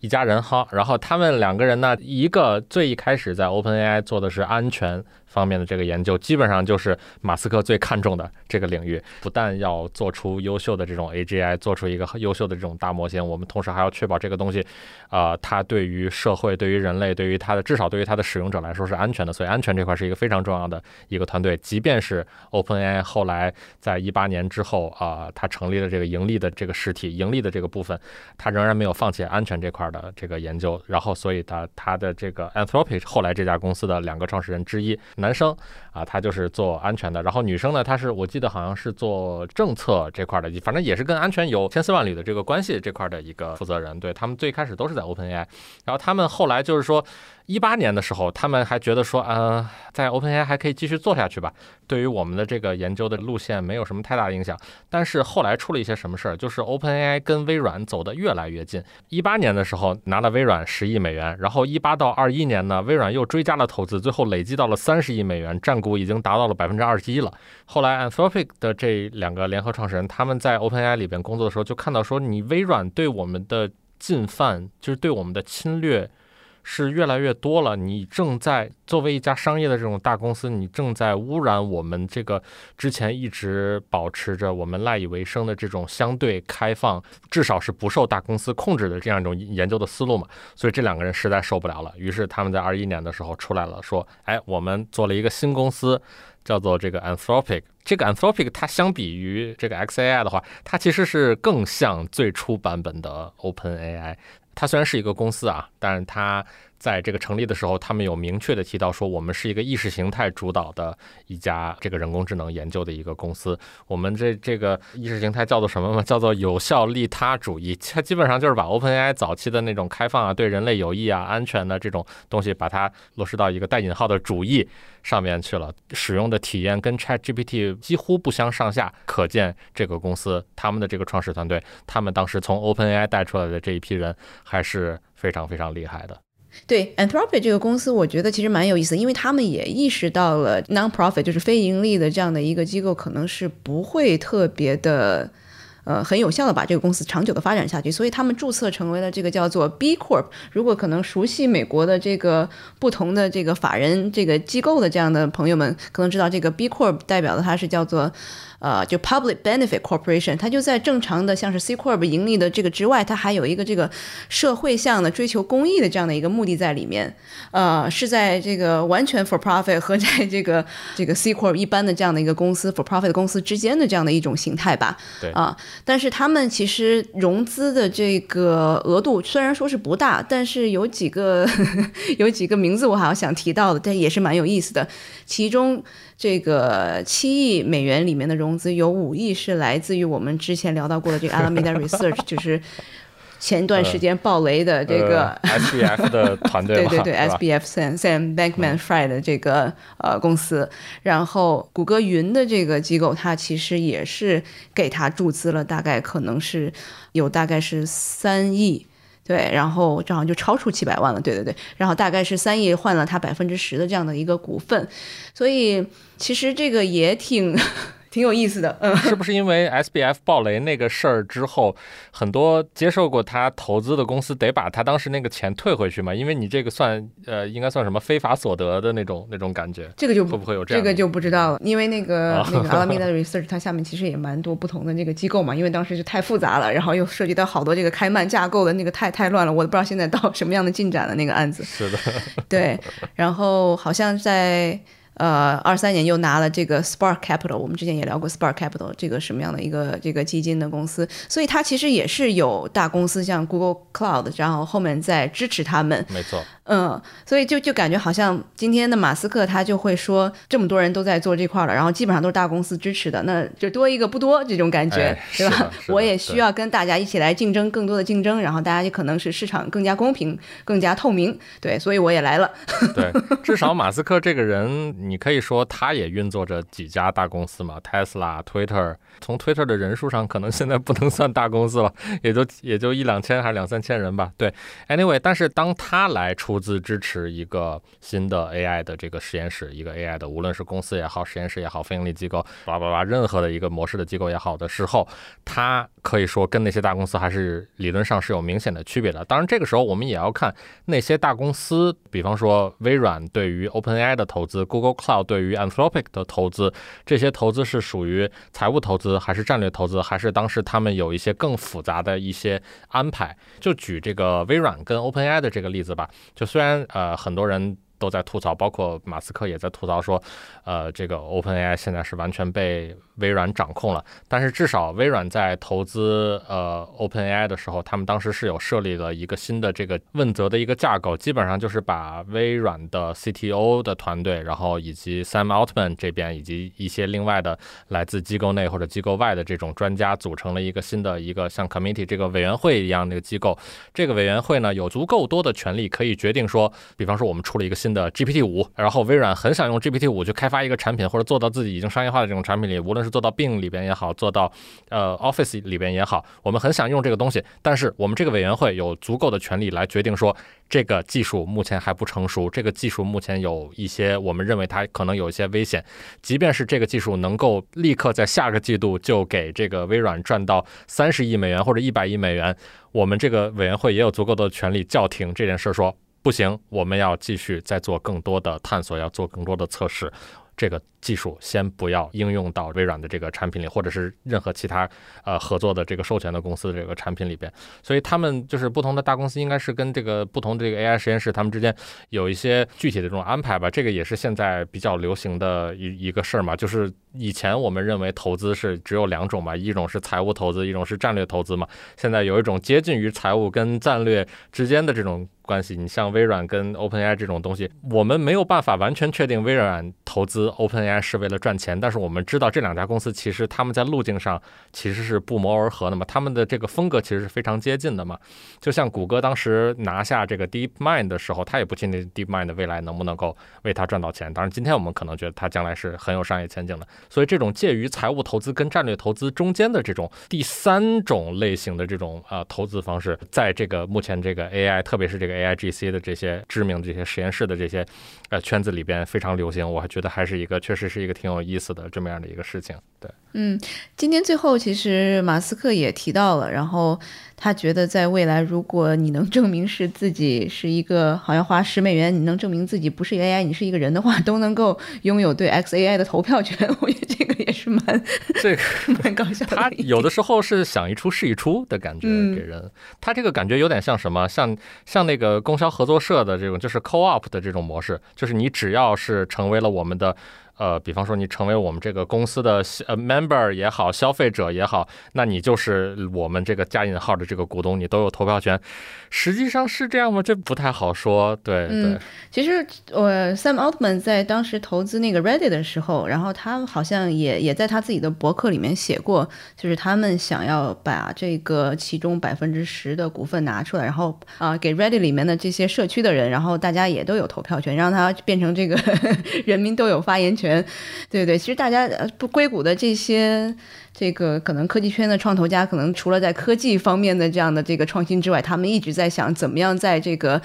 一家人哈。然后他们两个人呢，一个最一开始在 OpenAI 做的是安全方面的这个研究，基本上就是马斯克最看重的这个领域。不但要做出优秀的这种 AGI，做出一个优秀的这种大模型，我们同时还要确保这个东西，呃，它对于社会、对于人类、对于它的至少对于它的使用者来说是安全的。所以安全这块是一个非常重要的一个团队。即便是 OpenAI 后来在一八年之后啊、它成立了这个盈利的这个实体，盈利的这个部分，它仍然没有放弃安全这块的这个研究。然后，所以他他的这个 Anthropic 后来这家公司的两个创始人之一，男生啊，他就是做安全的，然后女生呢，她是我记得好像是做政策这块的，反正也是跟安全有千丝万缕的这个关系这块的一个负责人。对他们最开始都是在 OpenAI，然后他们后来就是说。一八年的时候，他们还觉得说，呃，在 OpenAI 还可以继续做下去吧，对于我们的这个研究的路线没有什么太大影响。但是后来出了一些什么事儿，就是 OpenAI 跟微软走得越来越近。一八年的时候拿了微软十亿美元，然后一八到二一年呢，微软又追加了投资，最后累计到了三十亿美元，占股已经达到了百分之二十一了。后来 Anthropic 的这两个联合创始人，他们在 OpenAI 里边工作的时候，就看到说，你微软对我们的进犯，就是对我们的侵略。是越来越多了，你正在作为一家商业的这种大公司，你正在污染我们这个之前一直保持着我们赖以为生的这种相对开放，至少是不受大公司控制的这样一种研究的思路嘛。所以这两个人实在受不了了，于是他们在二一年的时候出来了，说：“哎，我们做了一个新公司，叫做这个 Anthropic。这个 Anthropic 它相比于这个 XAI 的话，它其实是更像最初版本的 OpenAI。它虽然是一个公司啊，但是它在这个成立的时候，他们有明确的提到说，我们是一个意识形态主导的一家这个人工智能研究的一个公司。我们这这个意识形态叫做什么嘛？叫做有效利他主义。它基本上就是把 OpenAI 早期的那种开放啊、对人类有益啊、安全的这种东西，把它落实到一个带引号的主义上面去了。使用的体验跟 ChatGPT 几乎不相上下，可见这个公司他们的这个创始团队，他们当时从 OpenAI 带出来的这一批人还是非常非常厉害的。对 Anthropic 这个公司，我觉得其实蛮有意思，因为他们也意识到了 non-profit 就是非盈利的这样的一个机构，可能是不会特别的。呃，很有效的把这个公司长久的发展下去，所以他们注册成为了这个叫做 B Corp。如果可能熟悉美国的这个不同的这个法人这个机构的这样的朋友们，可能知道这个 B Corp 代表的它是叫做呃，就 Public Benefit Corporation，它就在正常的像是 C Corp 盈利的这个之外，它还有一个这个社会向的追求公益的这样的一个目的在里面。呃，是在这个完全 for profit 和在这个这个 C Corp 一般的这样的一个公司 for profit 公司之间的这样的一种形态吧。对啊，但是他们其实融资的这个额度虽然说是不大，但是有几个 有几个名字我好像想提到的，但也是蛮有意思的。其中这个七亿美元里面的融资有五亿是来自于我们之前聊到过的这个 Alameda Research，就是前一段时间爆雷 的这个。呃 SBF 的团队对，对对，SBF Sam Sam Bankman Fried 的这个呃公司，然后谷歌云的这个机构，它其实也是给他注资了，大概可能是有大概是三亿。对，然后正好就超出七百万了，对对对，然后大概是三亿换了他百分之十的这样的一个股份，所以其实这个也挺挺有意思的，嗯。是不是因为 SBF 爆雷那个事儿之后，很多接受过他投资的公司得把他当时那个钱退回去嘛？因为你这个算呃，应该算什么非法所得的那种那种感觉。这个就会不会有这样这个就不知道了，因为那个、啊那个 Alameda Research 它下面其实也蛮多不同的这个机构嘛，因为当时就太复杂了，然后又涉及到好多这个开曼架构的那个太太乱了，我都不知道现在到什么样的进展了那个案子。是的，对，然后好像在呃二三年又拿了这个 Spark Capital，我们之前也聊过 Spark Capital 这个什么样的一个这个基金的公司，所以它其实也是有大公司像 Google Cloud，然后后面在支持他们，没错。嗯，所以就就感觉好像今天的马斯克他就会说，这么多人都在做这块儿了，然后基本上都是大公司支持的，那就多一个不多这种感觉，哎对吧 我也需要跟大家一起来竞争，更多的竞争，然后大家就可能是市场更加公平、更加透明，对，所以我也来了。对，至少马斯克这个人，你可以说他也运作着几家大公司嘛，Tesla、Twitter。从 Twitter 的人数上，可能现在不能算大公司了，也就也就一两千还是两三千人吧。对，anyway，但是当他来出投资支持一个新的 AI 的这个实验室，一个 AI 的无论是公司也好，实验室也好，非盈利机构，叭叭叭，任何的一个模式的机构也好的时候，它可以说跟那些大公司还是理论上是有明显的区别的。当然，这个时候我们也要看那些大公司，比方说微软对于 OpenAI 的投资，Google Cloud 对于 Anthropic 的投资，这些投资是属于财务投资，还是战略投资，还是当时他们有一些更复杂的一些安排？就举这个微软跟 OpenAI 的这个例子吧。就虽然呃很多人。都在吐槽，包括马斯克也在吐槽说，呃，这个 OpenAI 现在是完全被微软掌控了。但是至少微软在投资呃 OpenAI 的时候，他们当时是有设立了一个新的这个问责的一个架构，基本上就是把微软的 CTO 的团队，然后以及 Sam Altman 这边以及一些另外的来自机构内或者机构外的这种专家，组成了一个新的一个像 committee 这个委员会一样的一个机构。这个委员会呢有足够多的权利，可以决定说，比方说我们出了一个新的 GPT 五，然后微软很想用 GPT 五去开发一个产品，或者做到自己已经商业化的这种产品里，无论是做到病里边也好，做到呃 Office 里边也好，我们很想用这个东西，但是我们这个委员会有足够的权利来决定说，这个技术目前还不成熟，这个技术目前有一些我们认为它可能有一些危险，即便是这个技术能够立刻在下个季度就给这个微软赚到三十亿美元或者一百亿美元，我们这个委员会也有足够的权利叫停这件事，说不行，我们要继续再做更多的探索，要做更多的测试。这个技术先不要应用到微软的这个产品里，或者是任何其他呃合作的这个授权的公司的这个产品里边。所以他们就是不同的大公司，应该是跟这个不同的这个 AI 实验室，他们之间有一些具体的这种安排吧。这个也是现在比较流行的一一个事儿嘛。就是以前我们认为投资是只有两种嘛，一种是财务投资，一种是战略投资嘛。现在有一种接近于财务跟战略之间的这种关系。你像微软跟 OpenAI 这种东西，我们没有办法完全确定微软投资 OpenAI 是为了赚钱，但是我们知道这两家公司其实他们在路径上其实是不谋而合的嘛，他们的这个风格其实是非常接近的嘛。就像谷歌当时拿下这个 DeepMind 的时候，他也不确定 DeepMind 未来能不能够为他赚到钱。当然，今天我们可能觉得它将来是很有商业前景的。所以，这种介于财务投资跟战略投资中间的这种第三种类型的这种呃投资方式，在这个目前这个 AI，特别是这个 AIGC 的这些知名的这些实验室的这些呃圈子里边非常流行。我还觉得还是一个确实是一个挺有意思的这么样的一个事情。对，嗯，今天最后其实马斯克也提到了，然后他觉得在未来，如果你能证明是自己是一个，好像花十美元，你能证明自己不是 AI，你是一个人的话，都能够拥有对 XAI 的投票权。我觉得这个也是蛮这个蛮搞笑的他。有的时候是想一出是一出的感觉嗯给人，他这个感觉有点像什么？像像那个供销合作社的这种，就是 co-op 的这种模式，就是你只要是成为了我们的呃，比方说你成为我们这个公司的呃 member 也好，消费者也好，那你就是我们这个加引号的这个股东，你都有投票权。实际上是这样吗？这不太好说。对对，其实我 Sam Altman 在当时投资那个 Reddit 的时候，然后他好像也也在他自己的博客里面写过，就是他们想要把这个其中百分之十的股份拿出来，然后啊给 Reddit 里面的这些社区的人，然后大家也都有投票权，让他变成这个 人民都有发言权。对对，其实大家呃不硅谷的这些这个可能科技圈的创投家，可能除了在科技方面的这样的这个创新之外，他们一直在想怎么样在这个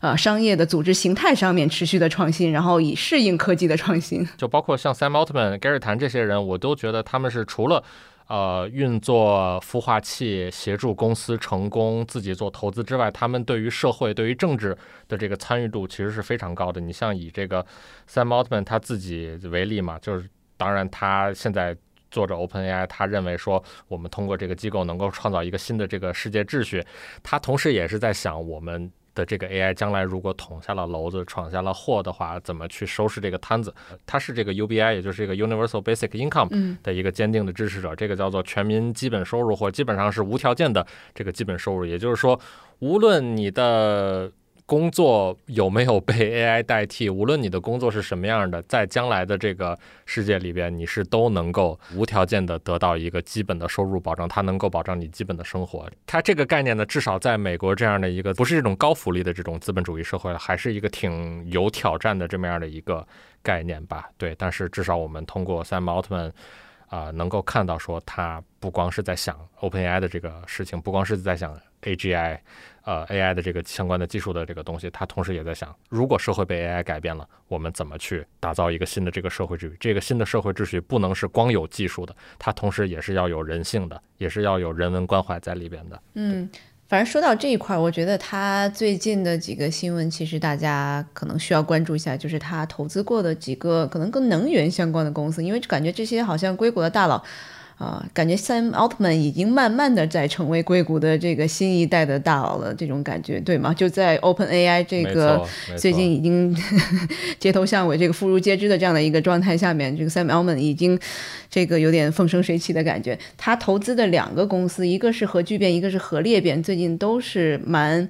呃商业的组织形态上面持续的创新，然后以适应科技的创新。就包括像 Sam Altman、Gary 谭这些人，我都觉得他们是除了。呃，运作孵化器，协助公司成功，自己做投资之外，他们对于社会、对于政治的这个参与度其实是非常高的。你像以这个 Sam Altman 他自己为例嘛，就是当然他现在做着 OpenAI，他认为说我们通过这个机构能够创造一个新的这个世界秩序，他同时也是在想我们。的这个 AI 将来如果捅下了娄子、闯下了祸的话，怎么去收拾这个摊子？他是这个 UBI，也就是这个 Universal Basic Income 的一个坚定的支持者。这个叫做全民基本收入，或基本上是无条件的这个基本收入。也就是说，无论你的。工作有没有被 AI 代替？无论你的工作是什么样的，在将来的这个世界里边，你是都能够无条件的得到一个基本的收入保障，它能够保障你基本的生活。它这个概念呢，至少在美国这样的一个不是这种高福利的这种资本主义社会，还是一个挺有挑战的这么样的一个概念吧？对，但是至少我们通过 Sam Altman 啊，能够看到说，他不光是在想 OpenAI 的这个事情，不光是在想 AGI。呃，AI 的这个相关的技术的这个东西，他同时也在想，如果社会被 AI 改变了，我们怎么去打造一个新的这个社会秩序？这个新的社会秩序不能是光有技术的，它同时也是要有人性的，也是要有人文关怀在里边的。嗯，反正说到这一块，我觉得他最近的几个新闻，其实大家可能需要关注一下，就是他投资过的几个可能跟能源相关的公司，因为感觉这些好像硅谷的大佬。啊，感觉 Sam Altman 已经慢慢的在成为硅谷的这个新一代的大佬了，这种感觉对吗？就在 Open AI 这个最近已经 街头巷尾、这个妇孺皆知的这样的一个状态下面，这个 Sam Altman 已经这个有点风生水起的感觉。他投资的两个公司，一个是核聚变，一个是核裂变，最近都是蛮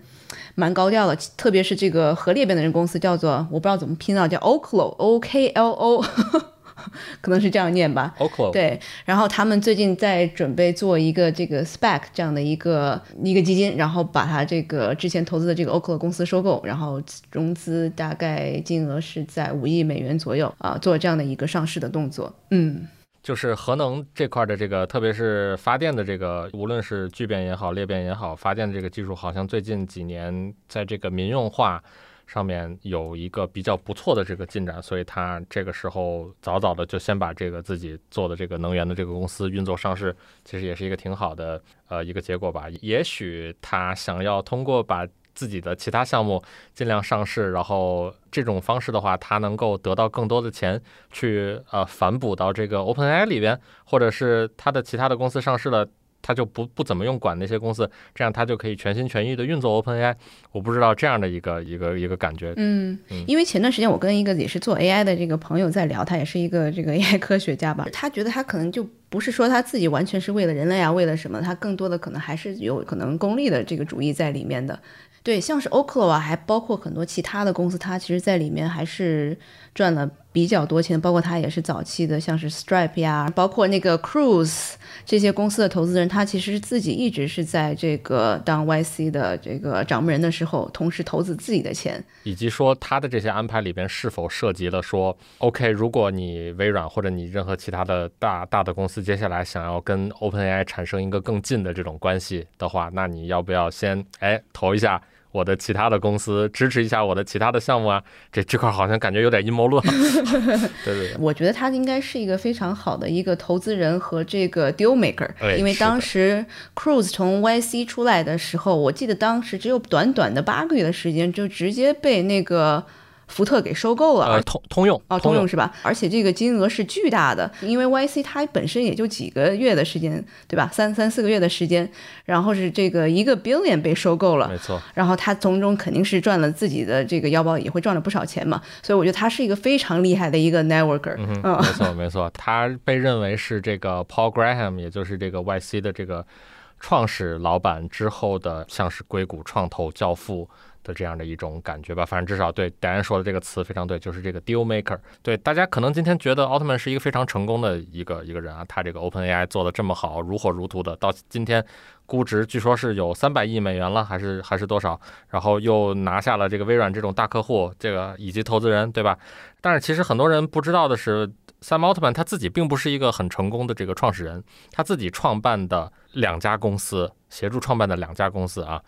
蛮高调的。特别是这个核裂变的人公司叫做我不知道怎么拼啊，叫 Oklo，O K L O。可能是这样念吧，OK。对，然后他们最近在准备做一个这个 SPAC 这样的一个一个基金，然后把它这个之前投资的这个 Oklo 公司收购，然后融资大概金额是在五亿美元左右啊，做这样的一个上市的动作。嗯，就是核能这块的这个，特别是发电的这个，无论是聚变也好，裂变也好，发电的这个技术，好像最近几年在这个民用化。上面有一个比较不错的这个进展，所以他这个时候早早的就先把这个自己做的这个能源的这个公司运作上市，其实也是一个挺好的呃一个结果吧。也许他想要通过把自己的其他项目尽量上市，然后这种方式的话，他能够得到更多的钱去呃反哺到这个 OpenAI 里边，或者是他的其他的公司上市了。他就不不怎么用管那些公司，这样他就可以全心全意的运作 OpenAI。我不知道这样的一个一个一个感觉。嗯，因为前段时间我跟一个也是做 AI 的这个朋友在聊，他也是一个这个 AI 科学家吧。他觉得他可能就不是说他自己完全是为了人类啊，为了什么？他更多的可能还是有可能功利的这个主义在里面的。对，像是 Oklo 啊，还包括很多其他的公司，它其实在里面还是赚了比较多钱。包括它也是早期的，像是 Stripe 呀，包括那个 Cruise 这些公司的投资人，他其实自己一直是在这个当 YC 的这个掌门人的时候，同时投资自己的钱。以及说他的这些安排里边是否涉及了说，OK，如果你微软或者你任何其他的大大的公司接下来想要跟 OpenAI 产生一个更近的这种关系的话，那你要不要先哎投一下？我的其他的公司支持一下我的其他的项目啊，这这块好像感觉有点阴谋论。对对对，我觉得他应该是一个非常好的一个投资人和这个 deal maker，因为当时 Cruise 从 YC 出来的时候，我记得当时只有短短的八个月的时间，就直接被那个。福特给收购了，呃，通通用哦，通用是吧？而且这个金额是巨大的，因为 YC 它本身也就几个月的时间，对吧？三三四个月的时间，然后是这个一个 billion 被收购了，没错。然后他从中肯定是赚了自己的这个腰包，也会赚了不少钱嘛。所以我觉得他是一个非常厉害的一个 networker。嗯，没错没错，他被认为是这个 Paul Graham，也就是这个 YC 的这个创始老板之后的，像是硅谷创投教父。的这样的一种感觉吧，反正至少对戴安说的这个词非常对，就是这个 deal maker。对大家可能今天觉得奥特曼是一个非常成功的一个一个人啊，他这个 Open AI 做的这么好，如火如荼的，到今天估值据说是有三百亿美元了，还是还是多少？然后又拿下了这个微软这种大客户，这个以及投资人，对吧？但是其实很多人不知道的是，Sam Altman 他自己并不是一个很成功的这个创始人，他自己创办的两家公司，协助创办的两家公司啊。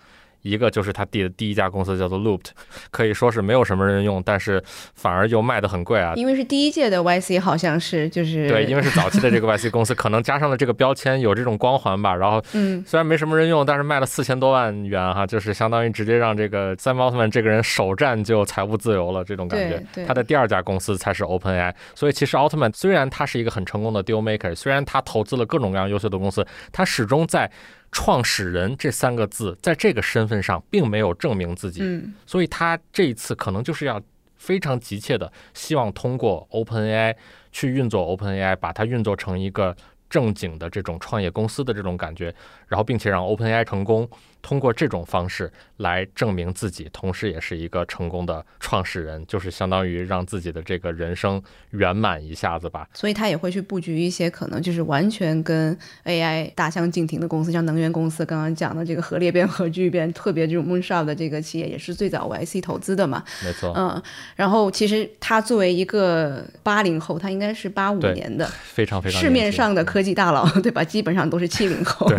一个就是他第的第一家公司叫做 Looped，可以说是没有什么人用，但是反而又卖的很贵啊。因为是第一届的 YC，好像是就是对，因为是早期的这个 YC 公司，可能加上了这个标签，有这种光环吧。然后，嗯，虽然没什么人用，但是卖了四千多万元哈，就是相当于直接让这个 Sam Altman 这个人首战就财务自由了这种感觉。他的第二家公司才是 OpenAI，所以其实 Altman 虽然他是一个很成功的 Deal Maker，虽然他投资了各种各样优秀的公司，他始终在。创始人这三个字，在这个身份上并没有证明自己，所以他这一次可能就是要非常急切的希望通过 OpenAI 去运作 OpenAI，把它运作成一个正经的这种创业公司的这种感觉，然后并且让 OpenAI 成功。通过这种方式来证明自己，同时也是一个成功的创始人，就是相当于让自己的这个人生圆满一下子吧。所以他也会去布局一些可能就是完全跟 AI 大相径庭的公司，像能源公司，刚刚讲的这个核裂变、核聚变，特别这种 Moonshot 的这个企业，也是最早 YC 投资的嘛。没错。嗯，然后其实他作为一个八零后，他应该是八五年的，非常非常市面上的科技大佬，对吧？基本上都是七零后，对，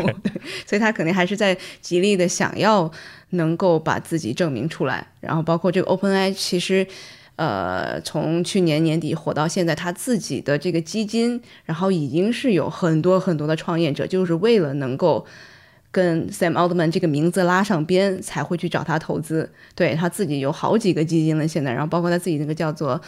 所以他肯定还是在极力。的想要能够把自己证明出来，然后包括这个 OpenAI，其实，呃，从去年年底火到现在，他自己的这个基金，然后已经是有很多很多的创业者，就是为了能够。跟 Sam Altman 这个名字拉上边，才会去找他投资。对他自己有好几个基金了，现在，然后包括他自己那个叫做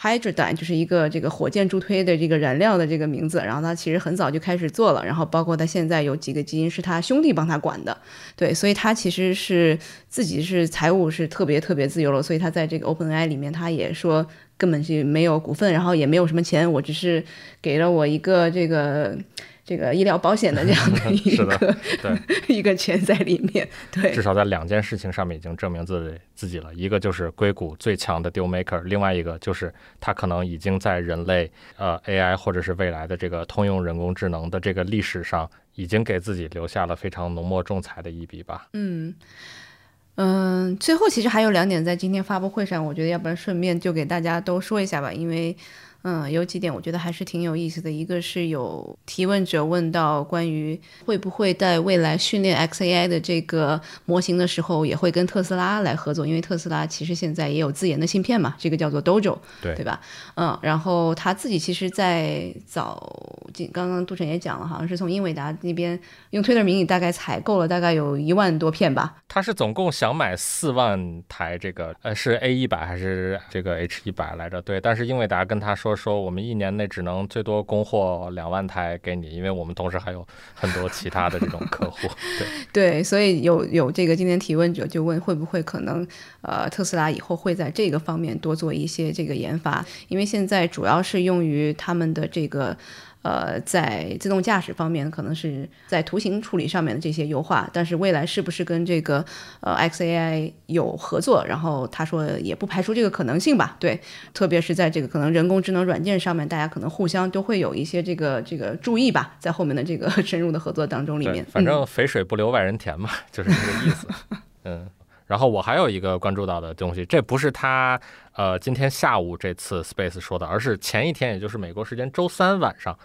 Hydrogen，就是一个这个火箭助推的这个燃料的这个名字。然后他其实很早就开始做了，然后包括他现在有几个基金是他兄弟帮他管的。对，所以他其实是自己是财务是特别特别自由了。所以他在这个 OpenAI 里面，他也说根本是没有股份，然后也没有什么钱，我只是给了我一个这个。这个医疗保险的这样的 一个对一个钱在里面，对，至少在两件事情上面已经证明自己自己了。一个就是硅谷最强的 deal maker，另外一个就是他可能已经在人类呃 AI 或者是未来的这个通用人工智能的这个历史上，已经给自己留下了非常浓墨重彩的一笔吧。嗯嗯，最后其实还有两点在今天发布会上，我觉得要不然顺便就给大家都说一下吧，因为。嗯，有几点我觉得还是挺有意思的。一个是有提问者问到关于会不会在未来训练 XAI 的这个模型的时候，也会跟特斯拉来合作，因为特斯拉其实现在也有自研的芯片嘛，这个叫做 Dojo，对对吧？嗯，然后他自己其实，在早刚刚杜晨也讲了，好像是从英伟达那边用 Twitter 名义大概采购了大概有一万多片吧。他是总共想买四万台这个，呃，是 A 一百还是这个 H 一百来着？对，但是英伟达跟他说。说我们一年内只能最多供货两万台给你，因为我们同时还有很多其他的这种客户。对对，所以有有这个今天提问者就问会不会可能呃特斯拉以后会在这个方面多做一些这个研发，因为现在主要是用于他们的这个。呃，在自动驾驶方面，可能是在图形处理上面的这些优化，但是未来是不是跟这个呃 XAI 有合作？然后他说也不排除这个可能性吧。对，特别是在这个可能人工智能软件上面，大家可能互相都会有一些这个这个注意吧，在后面的这个 深入的合作当中里面。反正肥水不流外人田嘛，就是这个意思。嗯。然后我还有一个关注到的东西，这不是他呃今天下午这次 Space 说的，而是前一天，也就是美国时间周三晚上。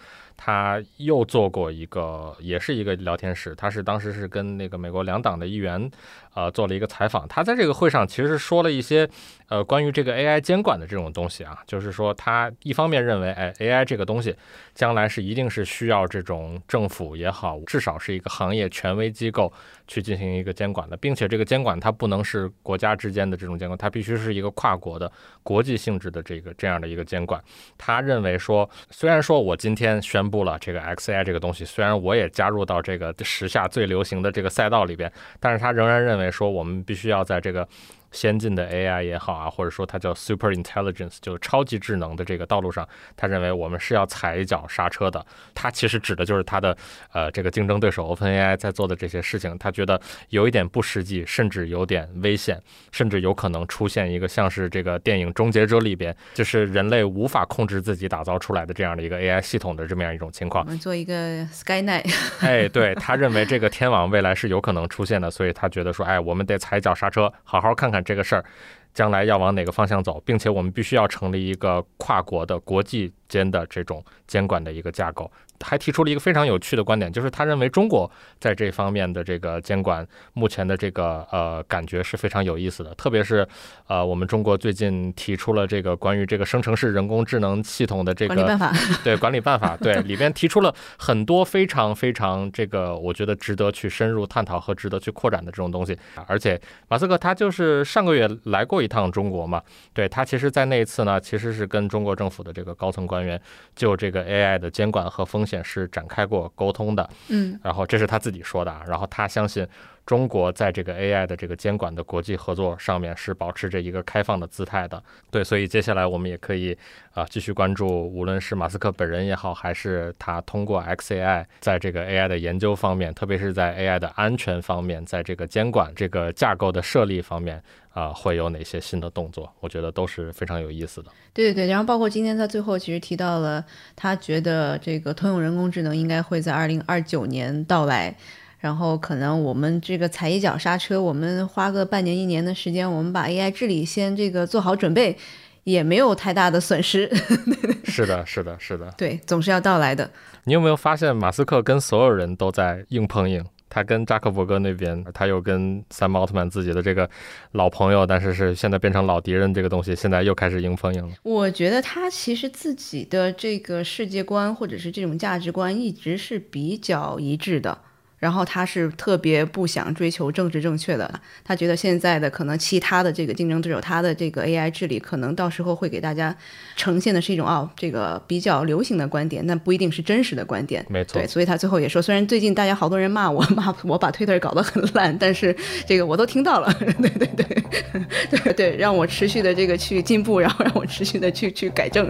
他又做过一个，也是一个聊天室，他是当时是跟那个美国两党的议员，呃，做了一个采访。他在这个会上其实说了一些，呃，关于这个 AI 监管的这种东西啊，就是说他一方面认为，哎，AI 这个东西将来是一定是需要这种政府也好，至少是一个行业权威机构去进行一个监管的，并且这个监管它不能是国家之间的这种监管，它必须是一个跨国的国际性质的这个这样的一个监管。他认为说，虽然说我今天宣布了这个 XAI 这个东西，虽然我也加入到这个时下最流行的这个赛道里边，但是他仍然认为说，我们必须要在这个。先进的 AI 也好啊，或者说它叫 super intelligence，就是超级智能的这个道路上，他认为我们是要踩一脚刹车的。他其实指的就是他的呃这个竞争对手 OpenAI 在做的这些事情，他觉得有一点不实际，甚至有点危险，甚至有可能出现一个像是这个电影《终结者》里边，就是人类无法控制自己打造出来的这样的一个 AI 系统的这么样一种情况。我们做一个 SkyNet。哎，对 他认为这个天网未来是有可能出现的，所以他觉得说，哎，我们得踩脚刹车，好好看看。这个事儿将来要往哪个方向走，并且我们必须要成立一个跨国的国际间的这种监管的一个架构。还提出了一个非常有趣的观点，就是他认为中国在这方面的这个监管，目前的这个呃感觉是非常有意思的。特别是呃，我们中国最近提出了这个关于这个生成式人工智能系统的这个管理办法，对管理办法，对里边提出了很多非常非常这个我觉得值得去深入探讨和值得去扩展的这种东西。而且马斯克他就是上个月来过一趟中国嘛，对他其实在那一次呢，其实是跟中国政府的这个高层官员就这个 AI 的监管和风险。显是展开过沟通的，嗯，然后这是他自己说的啊，然后他相信中国在这个 AI 的这个监管的国际合作上面是保持着一个开放的姿态的，对，所以接下来我们也可以啊继续关注，无论是马斯克本人也好，还是他通过 XAI 在这个 AI 的研究方面，特别是在 AI 的安全方面，在这个监管这个架构的设立方面。啊，会有哪些新的动作？我觉得都是非常有意思的。对对对，然后包括今天在最后其实提到了，他觉得这个通用人工智能应该会在二零二九年到来，然后可能我们这个踩一脚刹车，我们花个半年一年的时间，我们把 AI 治理先这个做好准备，也没有太大的损失。是的，是的，是的。对，总是要到来的。你有没有发现，马斯克跟所有人都在硬碰硬？他跟扎克伯格那边，他又跟三毛奥特曼自己的这个老朋友，但是是现在变成老敌人，这个东西现在又开始硬碰硬了。我觉得他其实自己的这个世界观或者是这种价值观一直是比较一致的。然后他是特别不想追求政治正确的，他觉得现在的可能其他的这个竞争对手，他的这个 AI 治理可能到时候会给大家呈现的是一种哦，这个比较流行的观点，但不一定是真实的观点。没错，对，所以他最后也说，虽然最近大家好多人骂我，骂我把 Twitter 搞得很烂，但是这个我都听到了，对对对对对，让我持续的这个去进步，然后让我持续的去去改正。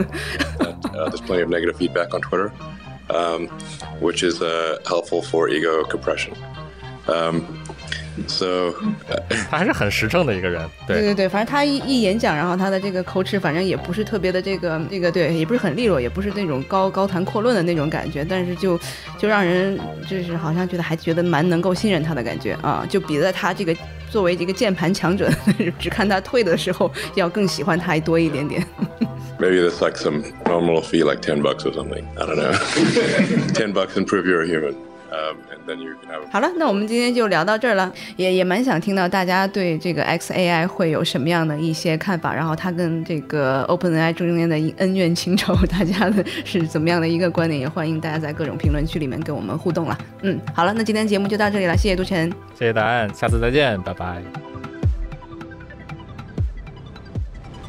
There's plenty of negative feedback on Twitter. Um, which is uh, helpful for ego compression. Um, so 他还是很实诚的一个人，对对对对，反正他一一演讲，然后他的这个口齿，反正也不是特别的这个这个对，也不是很利落，也不是那种高高谈阔论的那种感觉，但是就就让人就是好像觉得还觉得蛮能够信任他的感觉啊，就比在他这个作为一个键盘强者，只看他退的时候，要更喜欢他多一点点。Maybe that's like some nominal fee, like ten bucks or something. I don't know. ten bucks and prove you're a human. Um, and then you can have. 好了，那我们今天就聊到这儿了，也也蛮想听到大家对这个 XAI 会有什么样的一些看法，然后它跟这个 OpenAI 中间的恩怨情仇，大家的是怎么样的一个观点？也欢迎大家在各种评论区里面跟我们互动了。嗯，好了，那今天节目就到这里了，谢谢杜晨，谢谢答案，下次再见，拜拜。